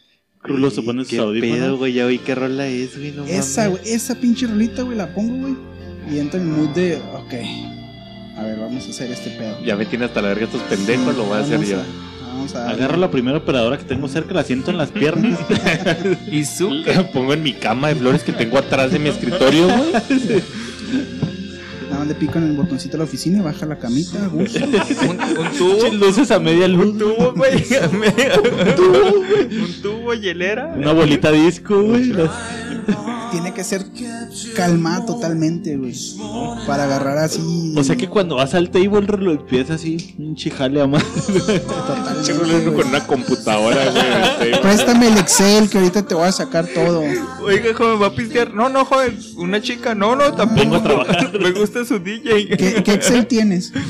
Rulo se pone sus audífonos. güey? Ya oí qué rola es, güey. No Esa, güey, esa pinche rolita, güey, la pongo, güey. Y entro en el mood de, ok, a ver, vamos a hacer este pedo. Ya me tiene hasta la verga estos pendejos, lo voy a hacer yo. Vamos a Agarro la primera operadora que tengo cerca, la siento en las piernas. [laughs] Y su. La [laughs] pongo en mi cama de flores que tengo atrás de mi escritorio, güey. [laughs] Más le pico en el botoncito de la oficina y baja la camita, gusto. [laughs] Un, un tubo. Luces a media luz. Un tubo, güey. [laughs] Un tubo, güey. Un tubo, hielera. Una bolita disco, güey. las- Tiene que ser calmada totalmente, güey. Para agarrar así. O sea que cuando vas al table, Rulo, empieza así, un chijale a más. con una computadora, güey. Préstame el Excel que ahorita te voy a sacar todo. Oiga, joven, va a pistear. No, no, joven. Una chica. No, no, tampoco. Vengo a trabajar. Me gusta su DJ. ¿Qué, qué Excel tienes? [laughs]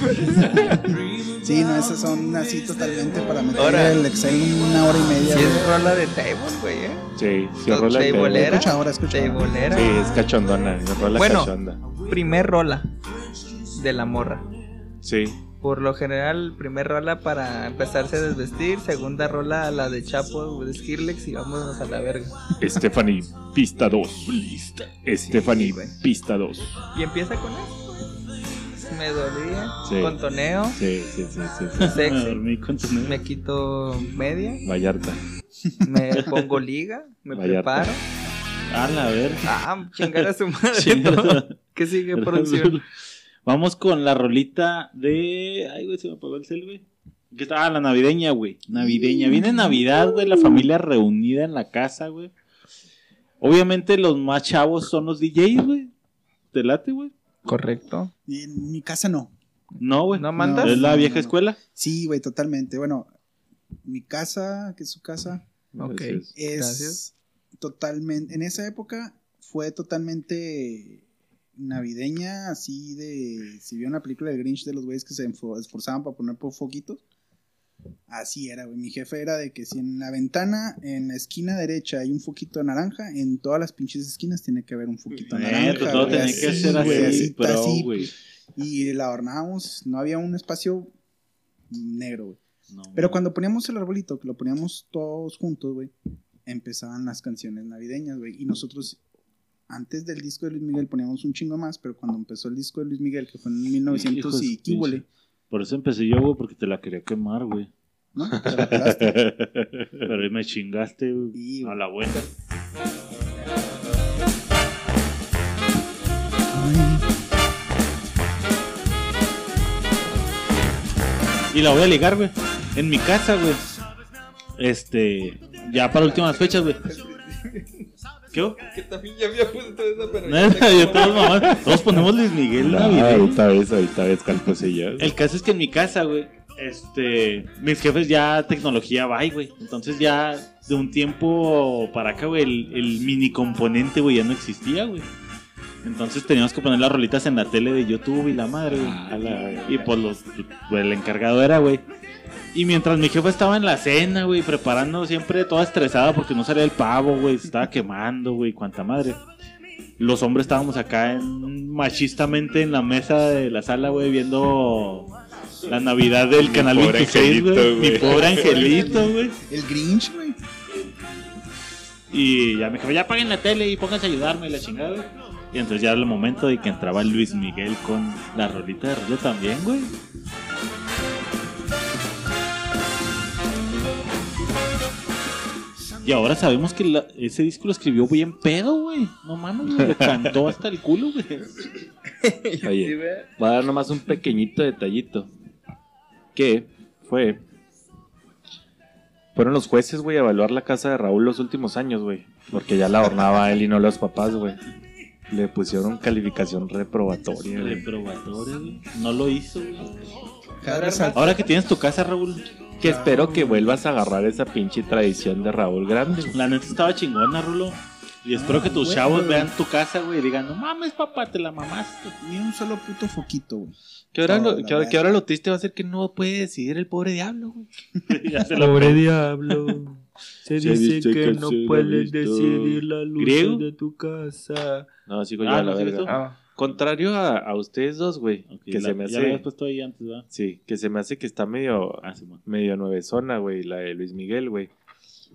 Sí, no, esas son así totalmente para meter Ahora. el Excel una hora y media. Sí, es rola de table, güey, eh. Sí, sí, rola de Tableera. Escucha ahora, escucha Sí, es cachondona. es rola Bueno. cachonda. Primer rola de la morra. Sí. Por lo general, primer rola para empezarse a desvestir, segunda rola la de Chapo de Skirlex y vámonos a la verga. Stephanie, pista 2. Stephanie, Sí, güey. pista 2. Y empieza con eso. Me dolía, Sí. contoneo, Sí, sí, sí, sí. sí. [laughs] Me sexy, dormí con me quito media, Vallarta. me pongo liga, me Vallarta. preparo. A la verga. Ah, chingar a su madre. Todo. [laughs] ¿Qué sigue, producción? Vamos con la rolita de. Ay, güey, se me apagó el cel, güey. ¿Qué está? Ah, la navideña, güey. Navideña. Viene Navidad, güey, la familia reunida en la casa, güey. Obviamente los más chavos son los DJs, güey. ¿Te late, güey? Correcto. Y En mi casa no. No, güey. ¿No mandas? ¿Es la No, vieja no, no. escuela? Sí, güey, totalmente. Bueno, mi casa, que es su casa, Ok. Gracias. es Gracias. Totalmente. En esa época fue totalmente navideña, así de. Si vieron la película del Grinch de los güeyes que se esforzaban para poner por foquitos. Así era, güey. Mi jefe era de que si en la ventana, en la esquina derecha hay un foquito naranja, en todas las pinches esquinas tiene que haber un foquito Neta, naranja. todo güey, tenía que ser güey, así, pero, así, güey. Y la adornábamos, no había un espacio negro, güey. No, Pero cuando poníamos el arbolito, que lo poníamos todos juntos, güey, empezaban las canciones navideñas, güey. Y nosotros, antes del disco de Luis Miguel, poníamos un chingo más, pero cuando empezó el disco de Luis Miguel, que fue en 1900 Hijos de y qué huele, Por eso empecé yo, güey, porque te la quería quemar, güey. ¿no? Te la pelaste. [laughs] Pero ahí me chingaste, güey. Sí. A la. Ay, Y la voy a ligar, güey. En mi casa, güey. Este. Ya para últimas fechas, güey. ¿Qué? Que también ya había puesto eso, pero. Yo todos mamás. Todos ponemos Luis Miguel navideño. ahorita ves, ahorita ves cuál puse yo. El caso es que en mi casa, güey, este, mis jefes ya tecnología bye, güey. Entonces ya de un tiempo para acá, güey, el, el mini componente, güey, ya no existía, güey. Entonces teníamos que poner las rolitas en la tele de YouTube y la madre, güey. Ah, la- Y pues los, pues, el encargado era, güey. Y mientras mi jefa estaba en la cena, güey, preparando siempre toda estresada porque no salía el pavo, güey, se estaba quemando, güey, cuanta madre. Los hombres estábamos acá en, machistamente en la mesa de la sala, güey, viendo la Navidad del canal pobre 26, güey. Mi pobre angelito, güey. el Grinch, güey. Y ya me dijo, ya apaguen la tele y pónganse a ayudarme, y la chingada, güey. Y entonces ya era el momento de que entraba Luis Miguel con la rolita de rollo también, güey. Y ahora sabemos que la- ese disco lo escribió bien pedo, güey. No mames, le cantó hasta el culo, güey. [laughs] Oye, voy a dar nomás un pequeñito detallito. Que fue. Fueron los jueces, güey, a evaluar la casa de Raúl los últimos años, güey. Porque ya la adornaba él y no los papás, güey. Le pusieron calificación reprobatoria, güey. Reprobatorio, güey. No lo hizo, güey. Ahora que tienes tu casa, Raúl, Que espero que vuelvas a agarrar esa pinche tradición de Raúl Grande. la neta estaba chingona, Rulo. Y espero que tus güey. chavos vean tu casa, güey, y digan, no mames, papá, te la mamaste. Ni un solo puto foquito, güey. Que ahora, No, lo, que, ahora, que ahora lo triste va a ser que no puede decidir el pobre diablo, güey. [laughs] Lo diablo. Se Se dice dice que que no puedes decidir la luz ¿Griego? de tu casa. No, sigo yo Ah, a la ¿no verga. Ah, Contrario a, a ustedes dos, güey. Ok, que la- se me Ya lo hace. puesto ahí antes, ¿verdad? Sí, que se me hace que está medio. Ah, sí, medio nuevezona, güey, la de Luis Miguel, güey.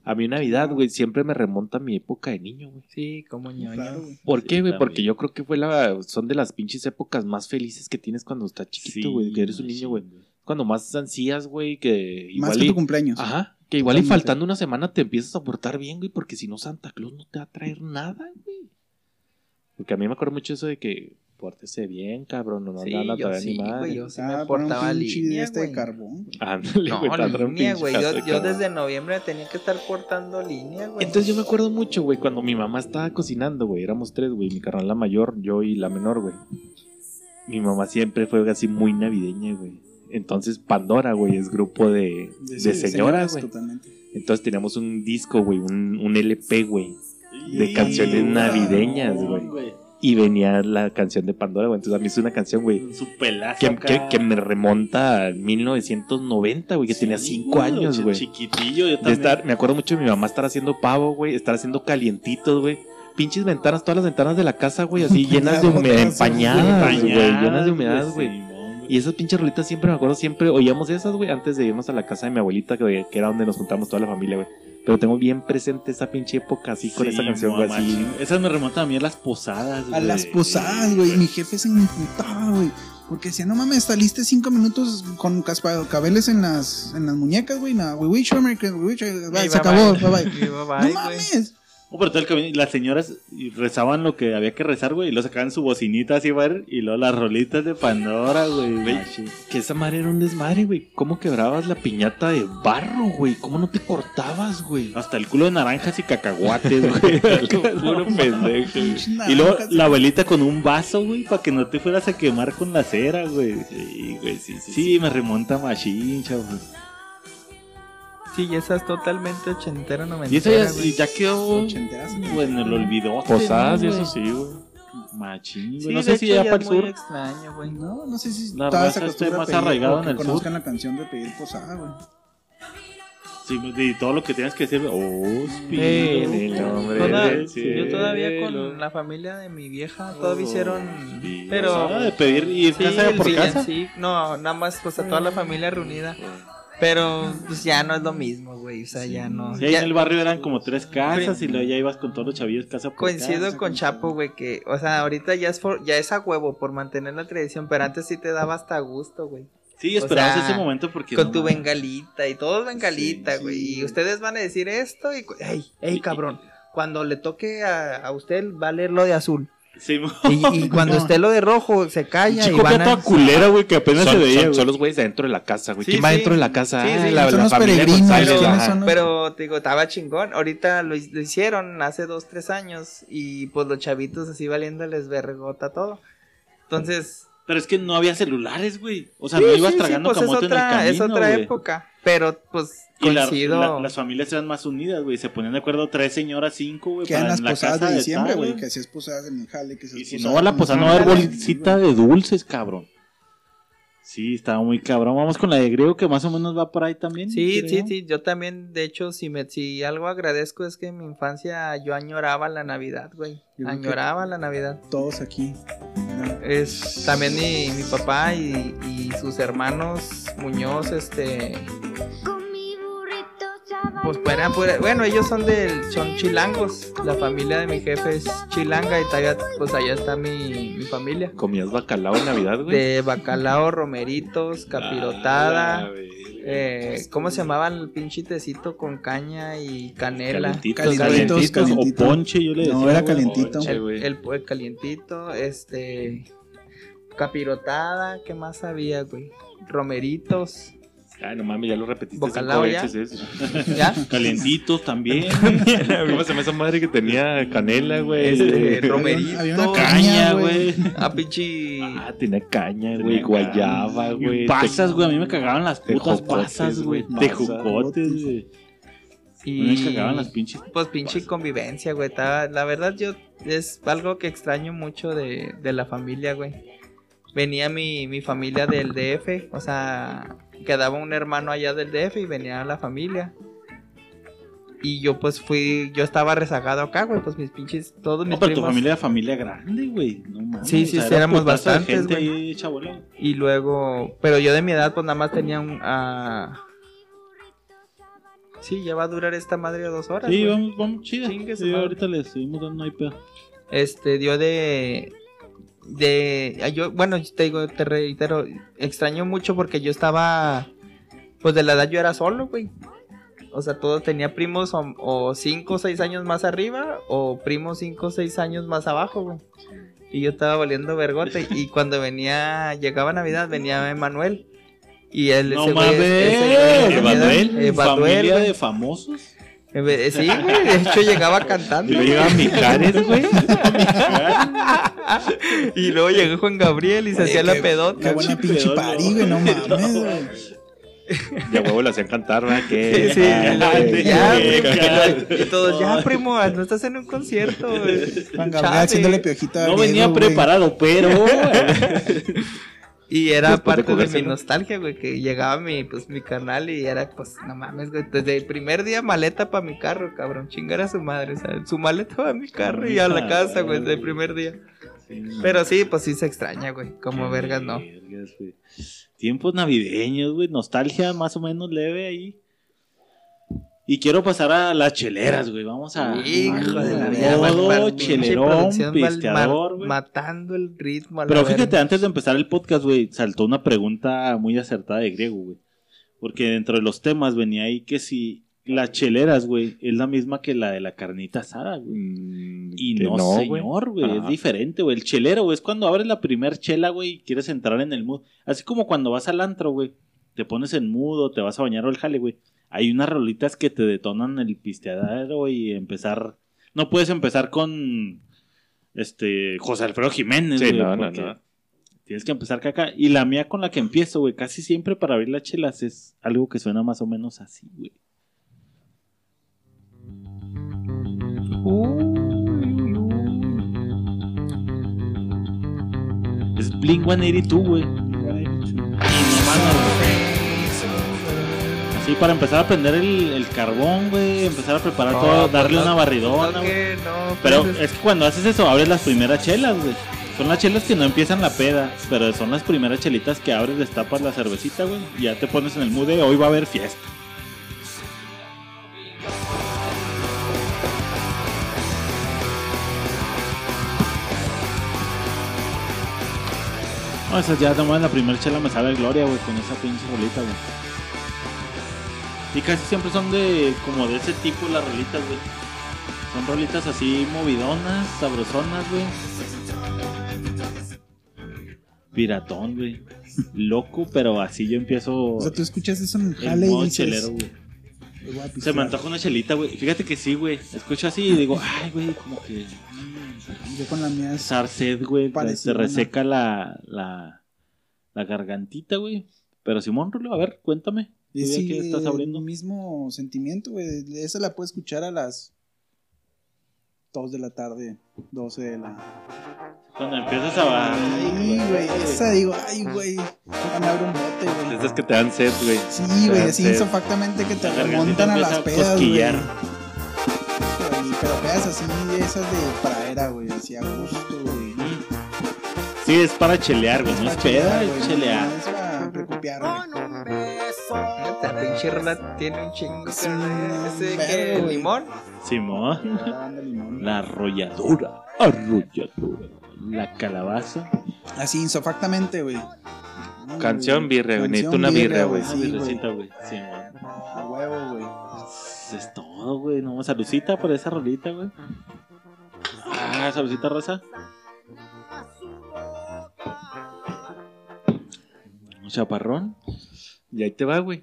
A mí Navidad, güey, siempre me remonta a mi época de niño, güey. sí, como ñoño. Claro. ¿Por Sí, qué, güey? Porque yo creo que fue la, son de las pinches épocas más felices que tienes cuando estás chiquito, güey, que eres un niño, güey. Cuando más ansías, güey, que Más igual que y, tu cumpleaños. Ajá, que igual y faltando una semana te empiezas a portar bien, güey, porque si no Santa Claus no te va a traer nada, güey. Porque a mí me acuerdo mucho eso de que pórtese bien, cabrón, no Sí, anda yo sí, ni madre. güey, yo sí Ah, me un portaba línea, este güey. de carbón. Ándale, No, güey, línea, güey. Yo, de desde noviembre tenía que estar portando línea, güey. Entonces yo me acuerdo mucho, güey, cuando mi mamá estaba cocinando, güey. Éramos tres, güey. Mi carnal la mayor, yo y la menor, güey. Mi mamá siempre fue así muy navideña, güey. Entonces Pandora, güey, es grupo de, de, sí, señoras, güey. Totalmente. Entonces teníamos un disco, güey, un, un LP, güey. De canciones navideñas, güey. Y venía la canción de Pandora, güey. Entonces a mí es una canción, güey, que, que, que me remonta a 1990, güey, que tenía Sí, cinco años, chi- güey. Chiquitillo, yo De también. estar, me acuerdo mucho de mi mamá estar haciendo pavo, güey, estar haciendo calientitos, güey. Pinches ventanas, todas las ventanas de la casa, güey, así [laughs] llenas de humedad, empañadas, güey, llenas de humedad, güey. Y esas pinches rolitas siempre me acuerdo, siempre oíamos esas, güey, antes de irnos a la casa de mi abuelita, que, que era donde nos juntamos toda la familia, güey. Pero tengo bien presente esa pinche época así con Sí, esa canción, güey, así. Esas me remontan a mí a las posadas, A güey. las posadas, güey. Mi jefe se imputaba, güey. Porque decía, no mames, saliste cinco minutos con caspa- cabeles en las, en las muñecas, güey. No, we wish you a Merry Christmas, we wish you- bye, se bye, acabó, bye. bye [laughs] No mames. Oh, pero todo el camino, y las señoras rezaban lo que había que rezar, güey, y luego sacaban su bocinita así, güey, y luego las rolitas de Pandora, güey. Machín. Que esa madre era un desmadre, güey. ¿Cómo quebrabas la piñata de barro, güey? ¿Cómo no te cortabas, güey? Hasta el culo de naranjas y cacahuates, [laughs] güey. Puro pendejo, güey. Y luego la abuelita con un vaso, güey, para que no te fueras a quemar con la cera, güey. Sí, güey, sí, sí. Sí, me remonta Machín, chavos. Sí, y esa es totalmente ochentera, Y noventera, ya, güey. y ya quedó en el olvido. Posadas y eso sí, güey. Machín, güey. Sí, no sé si hecho, ya ya para el sur. extraño, güey. No, no sé si La todavía raza esté más arraigado o en el sur. conozcan la canción de pedir posada, güey. Sí, y todo lo que tienes que decir. Oh, Toda- del yo todavía con la familia de mi vieja todavía hicieron pero Posada de pedir y ir sí, casa por casa. villancico, no nada más pues a toda la familia reunida pero pues ya no es lo mismo güey o sea ya no Sí, ahí ya- en el barrio eran como tres casas y luego ya ibas con todos los chavillos casa por coincido casa. con Chapo güey que o sea ahorita ya es for- ya es a huevo por mantener la tradición pero antes sí te daba hasta gusto güey Sí, esperabas o sea, ese momento porque. con no tu mames. bengalita y todo es bengalita, güey. sí. Y ustedes van a decir esto y... ¡Ey, ey, cabrón! Cuando le toque a, a usted va a leer lo de azul. Sí, Y, y [laughs] cuando esté lo de rojo se calla y Chico, van ya toda a... culera, güey, que apenas Son, se veía. son- güey. son los güeyes de dentro de la casa, güey. Sí, ¿Quién va dentro de la casa? Sí, Ah, sí, la, son la los. Pero te digo, estaba chingón. Ahorita lo, lo hicieron hace dos, tres años y pues los chavitos así valiéndoles vergota todo. Entonces... Pero es que no había celulares, güey. O sea, sí, no ibas sí, sí, tragando pues es camote en otra, el camino, es otra época. Pero pues Y la- coincido... la- las familias eran más unidas, güey. Se ponían de acuerdo tres señoras, cinco, güey. Que eran para las la posadas casa de diciembre, güey. Que hacías posadas en el jale. Que Y si no, la posada no va a haber bolsita de dulces, cabrón. Sí, estaba muy cabrón. Vamos con la de griego que más o menos va por ahí también. Sí, creo. sí, sí, yo también, de hecho, si me, si algo agradezco es que en mi infancia yo añoraba la Navidad, güey. Añoraba la Navidad. Todos aquí. Es también mi, mi papá y, y sus hermanos Muñoz, este, pues eran pura- bueno, ellos son del, son chilangos. La familia de mi jefe es chilanga y todavía, pues allá está mi, mi familia. ¿Comías bacalao en Navidad, güey? De bacalao, romeritos, capirotada. Ah, güey. Eh, ¿Cómo se llamaba el pinche tecito con caña y canela? Calentitos, Calentitos, calentitos, calentitos. O ponche, yo le decía. No, era. Ponche. El, el, el calientito, este. Capirotada, ¿qué más había, güey? Romeritos, Ay, no mames, ya lo repetiste Bacalao, cinco ya. eso. [laughs] ¿ya? Calientitos también. [laughs] ¿Cómo se llama esa madre que tenía canela, güey? Este. Había una Caña, güey. Ah, pinche. Ah, tenía caña, güey, guayaba, güey. Y Pasas, güey. A mí me cagaban las putas pasas, güey. jocotes, güey. A mí me cagaban las pinches. Pues pinche convivencia, güey. La verdad, yo. Es algo que extraño mucho de, de la familia, güey. Venía mi, mi familia del DF, o sea, quedaba un hermano allá del DF y venía la familia. Y yo pues fui, yo estaba rezagado acá, güey, pues mis pinches, todos mis No, pero tu familia era familia grande, güey. No mames. Sí, sí, o sea, sí, era éramos bastantes, güey. Y luego, pero yo de mi edad pues nada más tenía un... ah, Sí, ya va a durar esta madre dos horas. Sí, vamos, vamos, chida. Sí, ahorita le seguimos dando ahí pedo. este dio de de yo bueno te digo te reitero extraño mucho porque yo estaba pues de la edad yo era solo güey. O sea todo tenía primos o, o cinco o seis años más arriba o primos cinco o seis años más abajo güey. Y yo estaba valiendo vergote. Y [laughs] cuando venía llegaba Navidad venía Emanuel. Y él No mames. Emanuel, familia de famosos. Sí, güey, de hecho llegaba cantando. Y lo llevaba a Mijares, güey. Y luego llegó Juan Gabriel y se hacía la Qué pedota. buena Pinche no. güey, no mames, güey. Y a huevo le hacían cantar, ¿verdad? Que Sí, sí, Ah, ya, primo, y todos, ya, primo, no estás en un concierto, güey. Juan Gabriel haciéndole No venía preparado, pero. [laughs] Y era Después parte de, mi nostalgia, güey, que llegaba mi, pues, mi canal y era, pues, no mames, güey, desde el primer día maleta para mi carro, cabrón, chingar a su madre, o sea, su maleta para mi carro y a la casa, güey, desde el primer día. Pero sí, pues sí se extraña, güey, como vergas, no. Vergas. Tiempos navideños, güey. Nostalgia más o menos leve ahí. Y quiero pasar a las cheleras, güey. Vamos a. Hijo de la vida, pinche chelerón, pisteador, güey. matando el ritmo a la Pero verga. fíjate, antes de empezar el podcast, güey, saltó una pregunta muy acertada de griego, güey. Porque dentro de los temas venía ahí que si las cheleras, güey, es la misma que la de la carnita asada, güey. Mm, Y no, señor, güey, es diferente, güey. El chelero, güey, es cuando abres la primer chela, güey, y quieres entrar en el mood. Así como cuando vas al antro, güey, te pones en mudo, te vas a bañar o el jale, güey. Hay unas rolitas que te detonan el pisteadero y empezar... No puedes empezar con, este, José Alfredo Jiménez, Sí, güey, no, no, no. Tienes que empezar caca. Y la mía con la que empiezo, güey, casi siempre para abrir las chelas es algo que suena más o menos así, güey. es Blink 182, güey. Y no Así para empezar a prender el, el carbón, güey. Empezar a preparar No, todo, pues darle no, una barridona, no, güey. no, Pero pues, es que cuando haces eso, abres las primeras chelas, güey. Son las chelas que no empiezan la peda, pero son las primeras chelitas que abres, destapas la cervecita, güey. Ya te pones en el mood de hoy va a haber fiesta. No, esa ya nomás la primera chela me sabe a gloria, güey, con esa pinche rolita, güey. Y casi siempre son de como de ese tipo las rolitas, güey. Son rolitas así movidonas, sabrosonas, güey. Piratón, güey. Loco, pero así yo empiezo O sea, tú escuchas eso en jale y dices, chelero, güey. "Le voy a Se pistear". me antoja una chelita, güey. Fíjate que sí, güey. Escucho así y digo, ay, güey, como que Yo con la mía es Sar sed, güey. Te reseca la, la, la gargantita, güey. Pero Simón Rulo, a ver, cuéntame. ¿Tú es ya sí, que estás abriendo? el mismo sentimiento, güey. Esa la puedo escuchar a las 2 de la tarde, 12 de la... Cuando empiezas a... Ay, güey, esa digo, ay, güey, me abre un bote, güey. Esas que te dan sed, güey. Sí, güey, así sí. insofactamente que te remontan a las pedas, güey. cosquillar. Pero, pero pedas así, esas de pradera, güey, así a gusto, güey. Sí, es para chelear, güey. No es peda, es chelear. no, Es para recopiar, güey. Esta pinche rola tiene un chingo. Ese que limón. Simón. La limón. La arrolladura. Arrolladura. La calabaza. Así insofactamente, güey. Canción birria, güey. Necesito una birria, güey. Birrecita, güey. Simón. A huevo, güey. Es todo, güey. No, saludcita por esa rolita, güey. Ah, saludcita rosa. Un chaparrón. Y ahí te va, güey.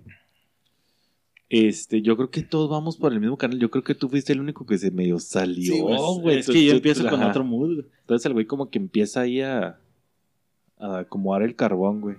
Este, yo creo que todos vamos por el mismo canal. Yo creo que tú fuiste el único que se medio salió, Sí, güey. güey. es Tú- que yo tú- empiezo tú- con ajá. otro mood, güey. Entonces el güey como que empieza ahí a, a acomodar el carbón, güey.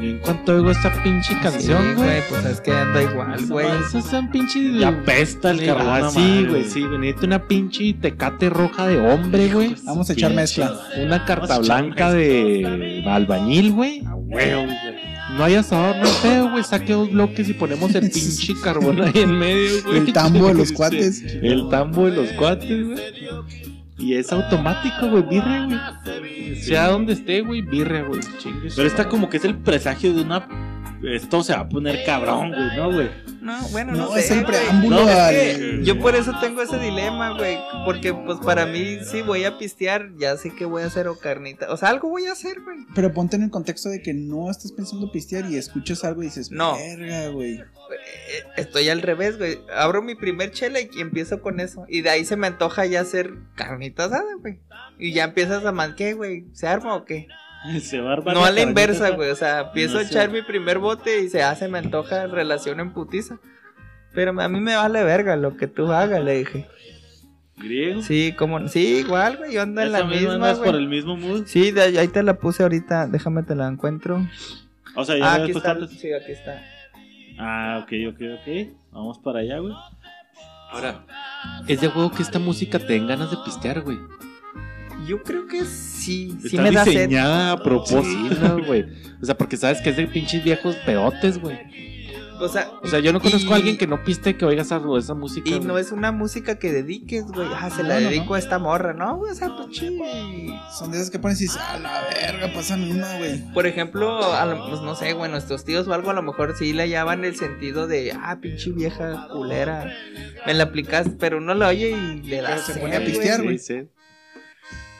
Y en cuanto oigo esta pinche canción, Sí, güey. Pues es que anda igual, güey. Esos son pinches. Ya apesta el carbón. Ah, sí, madre, güey, sí. Necesito una pinche tecate roja de hombre, güey. Vamos a echar Pinche. mezcla. Una carta blanca de albañil, güey. A huevo, güey. No hay asador, no hay feo, güey. Saque dos bloques y ponemos el [laughs] pinche carbón ahí en medio, güey. El [laughs] tambo de los cuates. El tambo de los cuates, güey. Y es automático, güey, birria, güey. Sea donde esté, güey, birria, güey. Pero está como que es el presagio de una. Esto se va a poner cabrón, güey, ¿no, güey? No, bueno, no, No, sé, es el preámbulo No, es al- que yo por eso tengo ese dilema, güey. Porque, pues, para mí, si voy a pistear, ya sé que voy a hacer o carnita. O sea, algo voy a hacer, güey. Pero ponte en el contexto de que no estás pensando pistear y escuchas algo y dices, No. verga, güey. Eh, Estoy al revés, güey. Abro mi primer chela y empiezo con eso. Y de ahí se me antoja ya hacer carnita asada, güey. Y ya empiezas a man, ¿qué, güey? ¿Se arma o qué? [laughs] Se va a armar No a la inversa, güey. O sea, empiezo No a echar mi primer bote y se hace, me antoja relación en putiza. Pero a mí me vale verga lo que tú hagas, le dije. Griego. Sí, como, sí, igual, güey. Yo ando en la misma misma, andas por el mismo mood. Sí, de ahí te la puse ahorita. Déjame te la encuentro. O sea, ya Ah, aquí está. tantos- Sí, aquí está. Ah, ok, ok, ok. Vamos para allá, güey. Ahora, es de huevo que esta música te den ganas de pistear, güey. Yo creo que sí. Sí Está me da sed. diseñada a propósito, güey. O sea, porque sabes que es de pinches viejos pedotes, güey. O sea, O sea, yo no conozco y- a alguien que no piste que oiga esa, esa música. Y güey. no es una música que dediques, güey. Ah, se la No, no, dedico no. a esta morra, ¿no? güey? O sea, pues sí. Son de esas que pones y dices, a la verga, pasa misma, güey. Por ejemplo, a lo- pues no sé, güey, nuestros tíos o algo a lo mejor sí le hallaban el sentido de, ah, pinche vieja culera. Me la aplicas, pero uno la oye y le da Pero se sed, pone a pistear, güey. Sí, sí.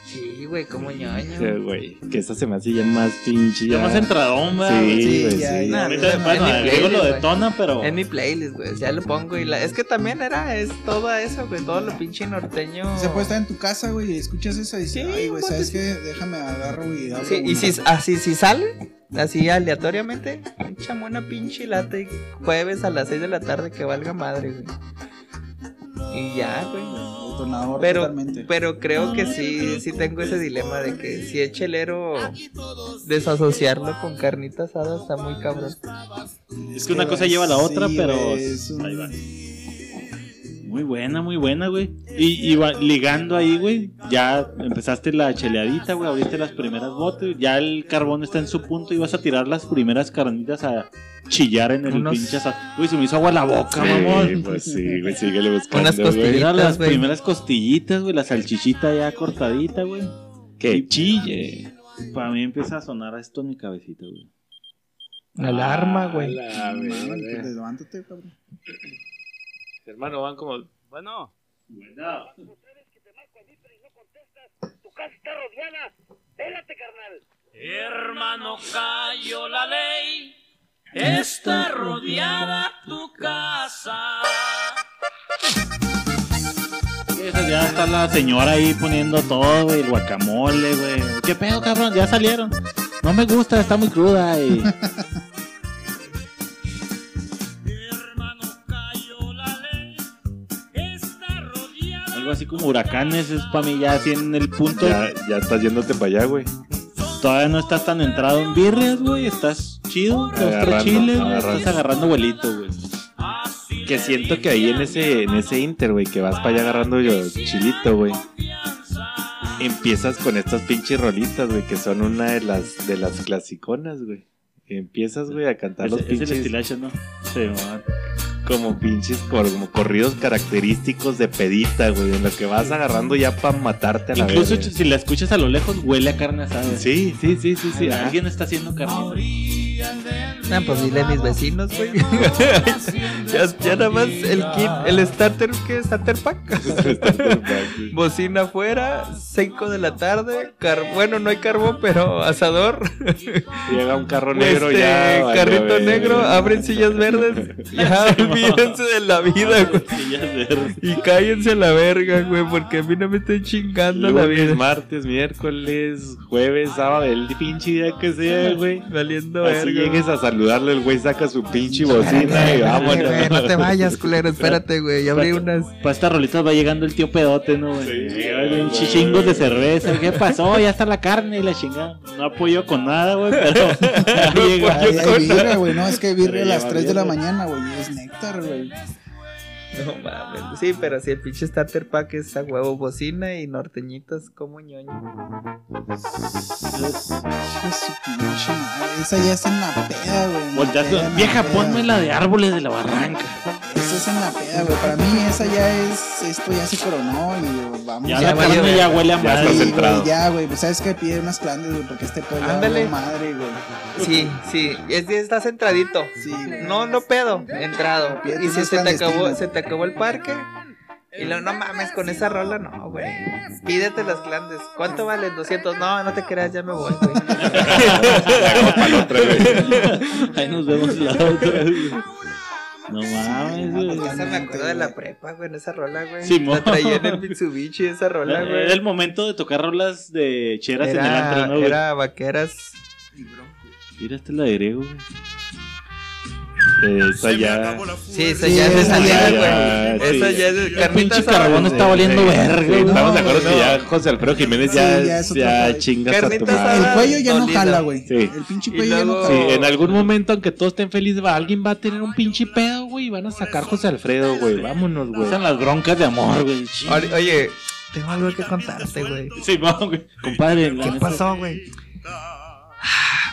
Sí, güey, como ñoño. Sí, güey. Que esa se me hace ya más pinche. Ya más entradón, ¿verdad, Sí, güey? Sí, güey, ya, sí. ya. A mí no, bueno, Griego lo playlist, detona, pero. En mi playlist, güey. Ya lo pongo y la. Es que también era, es todo eso, güey. Todo lo pinche norteño. Se puede estar en tu casa, güey, y escuchas eso y dices, Sí, ay, güey, ¿sabes qué? Déjame agarro y abro Sí, y una". si así si sale, así aleatoriamente, échame una pinche lata y jueves a las 6 de la tarde que valga madre, güey. Y ya, güey. Detonador Pero, totalmente. pero creo que sí, sí tengo ese dilema de que si es chelero, desasociarlo con carnita asada está muy cabrón. Es que una cosa lleva a la otra, Sí, pero. güey, es un- Ahí va. Muy buena, muy buena, güey. Y, y va- ligando ahí, güey, ya empezaste la cheleadita, güey, abriste las primeras botes, ya el carbón está en su punto y vas a tirar las primeras carnitas a chillar en el Unos- pinche asado. Güey, se me hizo agua la boca, mamón. Sí, pues sí, güey, síguele buscando, Unas güey. costillitas. Mira las güey. primeras costillitas, güey, la salchichita ya cortadita, güey. Que chille. Para mí empieza a sonar esto en mi cabecita, güey. Alarma, güey. La pues, levántate, cabrón. Hermano, van como. Bueno, Hermano, cayó la ley. Está rodeada tu casa. Esa ya está la señora ahí poniendo todo, güey, el guacamole, güey. ¿Qué pedo, cabrón? Ya salieron. No me gusta, está muy cruda y... [laughs] Algo así como huracanes es para mí ya así en el punto. Ya, ya estás yéndote para allá, güey. Todavía no estás tan entrado en birrias, güey. Estás chido, dos, tres chiles, güey. agarrando. Estás agarrando vuelito, güey. Que siento que ahí en ese, en ese inter, güey, que vas para allá agarrando yo chilito, güey. Empiezas con estas pinches rolitas, güey, que son una de las de las clasiconas, güey. Empiezas, güey, a cantar Es, los es el pinches estilacho, ¿no? Sí, man. Como pinches como corridos característicos de pedita, güey, en lo que vas agarrando ya para matarte a la Incluso verga. si la escuchas a lo lejos, huele a carne asada. Sí, sí, sí, sí, sí. Alguien está haciendo carne. Ah, pues dile a mis vecinos, güey. [laughs] ya, ya nada más el kit, el starter, ¿qué? Starter pack. [laughs] Bocina afuera, 5 de la tarde, car bueno, no hay carbón, pero asador. [laughs] Llega un carro negro Este, ya. carrito verga. negro, abren sillas verdes. Ya olvídense de la vida, güey. Y cállense a la verga, güey, porque a mí no me estén chingando la Lunes, vida. martes, miércoles, jueves, sábado, el pinche día que sea, güey. Valiendo Así. Llegues a saludarle, el güey saca su pinche [laughs] bocina y Ay, vámonos. güey, no te vayas, culero, espérate, güey. Ya abrí unas. Para estas rolitas va llegando el tío pedote, ¿no, güey? Ay, bien chichingos de cerveza. ¿Qué pasó? Ya está la carne y la chingada. No apoyo con nada, güey, pero [laughs] [laughs] ya llega. Ay, hay birria, güey. No, es que birria a las lleva 3 de la mañana, güey. Es néctar, güey. [laughs] No mames. Sí, pero si el pinche starter pack es a huevo, bocina y norteñitas como ñoño. Hijo de su pinche madre. Esa ya es en la peda, güey. peda, la vieja, ponme la de árboles de la barranca. Esa es en la peda, güey. Para mí, esa ya es. Esto ya se coronó y vamos Ya a la carne ya huele a Ya madre. Sí, güey, ya, güey. Pues sabes que pide unas clandes, güey, porque este pueblo Ándale. ya madre, güey. Sí, sí, es, estás entradito. Sí. No, no pedo, entrado. Pídete Y si se te acabó, clandestinas. se te acabó el parque. Y luego, no mames, con esa rola no, güey. Pídete las clandes. ¿Cuánto valen? 200. No, no te creas, ya me voy, güey. [laughs] Ahí nos vemos la otra. No mames, güey. Ya se me acuerdo de la prepa, güey, en esa rola, güey. Simón. la traía en el Mitsubishi, esa rola, Era güey. el momento de tocar rolas de cheras en el Era, antro, ¿no, güey? era vaqueras. Mira, es la de griego, güey. Esa ya. Sí, esa Sí, ya es de esa salida, ya, güey. Esa ya es de El carnita pinche carbón está valiendo verga. Estamos de acuerdo que ya José Alfredo Jiménez ya, ya chingas a tu Carnitas madre. El cuello ya no jala, güey. Sí. El pinche cuello ya no luego- Sí, jala. en algún momento, aunque todos estén felices, va, alguien va a tener un pinche pedo, güey, y van a sacar José Alfredo, güey. Vámonos, güey. Son las broncas de amor, güey. Oye, tengo algo que contarte, güey. Sí, no, güey. Compadre, ¿Qué pasó, güey?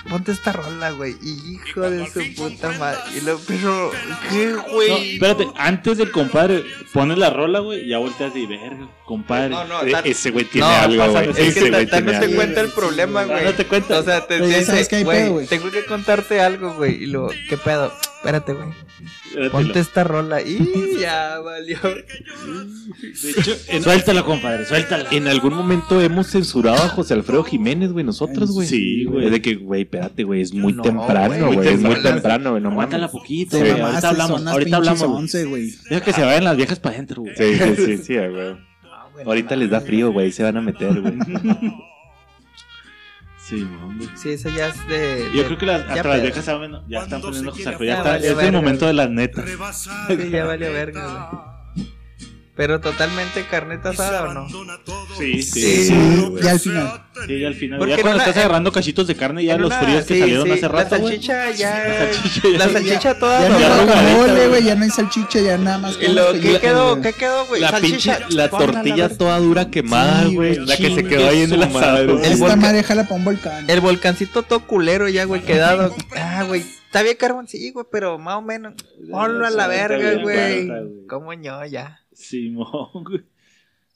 Ponte esta rola, güey. Hijo de su puta madre. Y lo, pero, ¿qué, No, güey? espérate, antes del compadre, pones la rola, güey, y ya volteas y verga, compadre. No, no, Eh, tan- Ese güey tiene no, algo, güey. es Ese que tan no algo. cuenta el problema, No, güey. no te cuenta. O sea, te ya dice, güey. tengo que contarte algo, güey. Y luego, ¿qué pedo? Espérate, güey. Ponte esta rola. Y [laughs] ya [laughs] valió. De hecho, en, Suéltala, compadre, suéltala. en algún momento hemos censurado a José Alfredo Jiménez, güey, nosotros, güey. Sí, güey. Es de que, güey, espérate, güey, es muy No, temprano, güey. Es muy temprano. güey, no Aguántala poquito, güey. mamaste, Ahorita hablamos, ahorita hablamos. 11, güey. Deja que se vayan las viejas para adentro, güey. Sí, sí, sí, [laughs] sí, güey. Ahorita les da frío, güey, se van a meter, güey. Sí, hombre. Sí, eso ya es de. Yo de- creo que las, ya hasta las viejas saben, ya están poniendo José Alfredo. Ya Ya está, es el momento de las netas. Sí, ya valió verga, güey. Pero totalmente carneta asada o no. Sí, sí. Sí, Sí, ya al final. ya al final. Porque Ya en cuando una- estás agarrando cachitos de carne, ya los una- fríos que sí, salieron sí, hace rato, La güey. salchicha ya. La salchicha ya- La salchicha toda Ya no Ya guacamole, güey. güey, ya no hay salchicha, ya nada más. ¿Y con lo los qué pellejitos, quedó? güey. ¿Qué quedó, güey? La Salchicha. pinche, la tortilla toda dura quemada, Sí, güey. La que se quedó ahí en el. El Esta volcán- madre jala pa' un volcán. El volcancito todo culero ya, güey, quedado. Ah, güey. Está bien carbón, sí, güey, pero más o menos. Ponlo a la verga, güey. ¿Cómo ño ya? Simón, güey.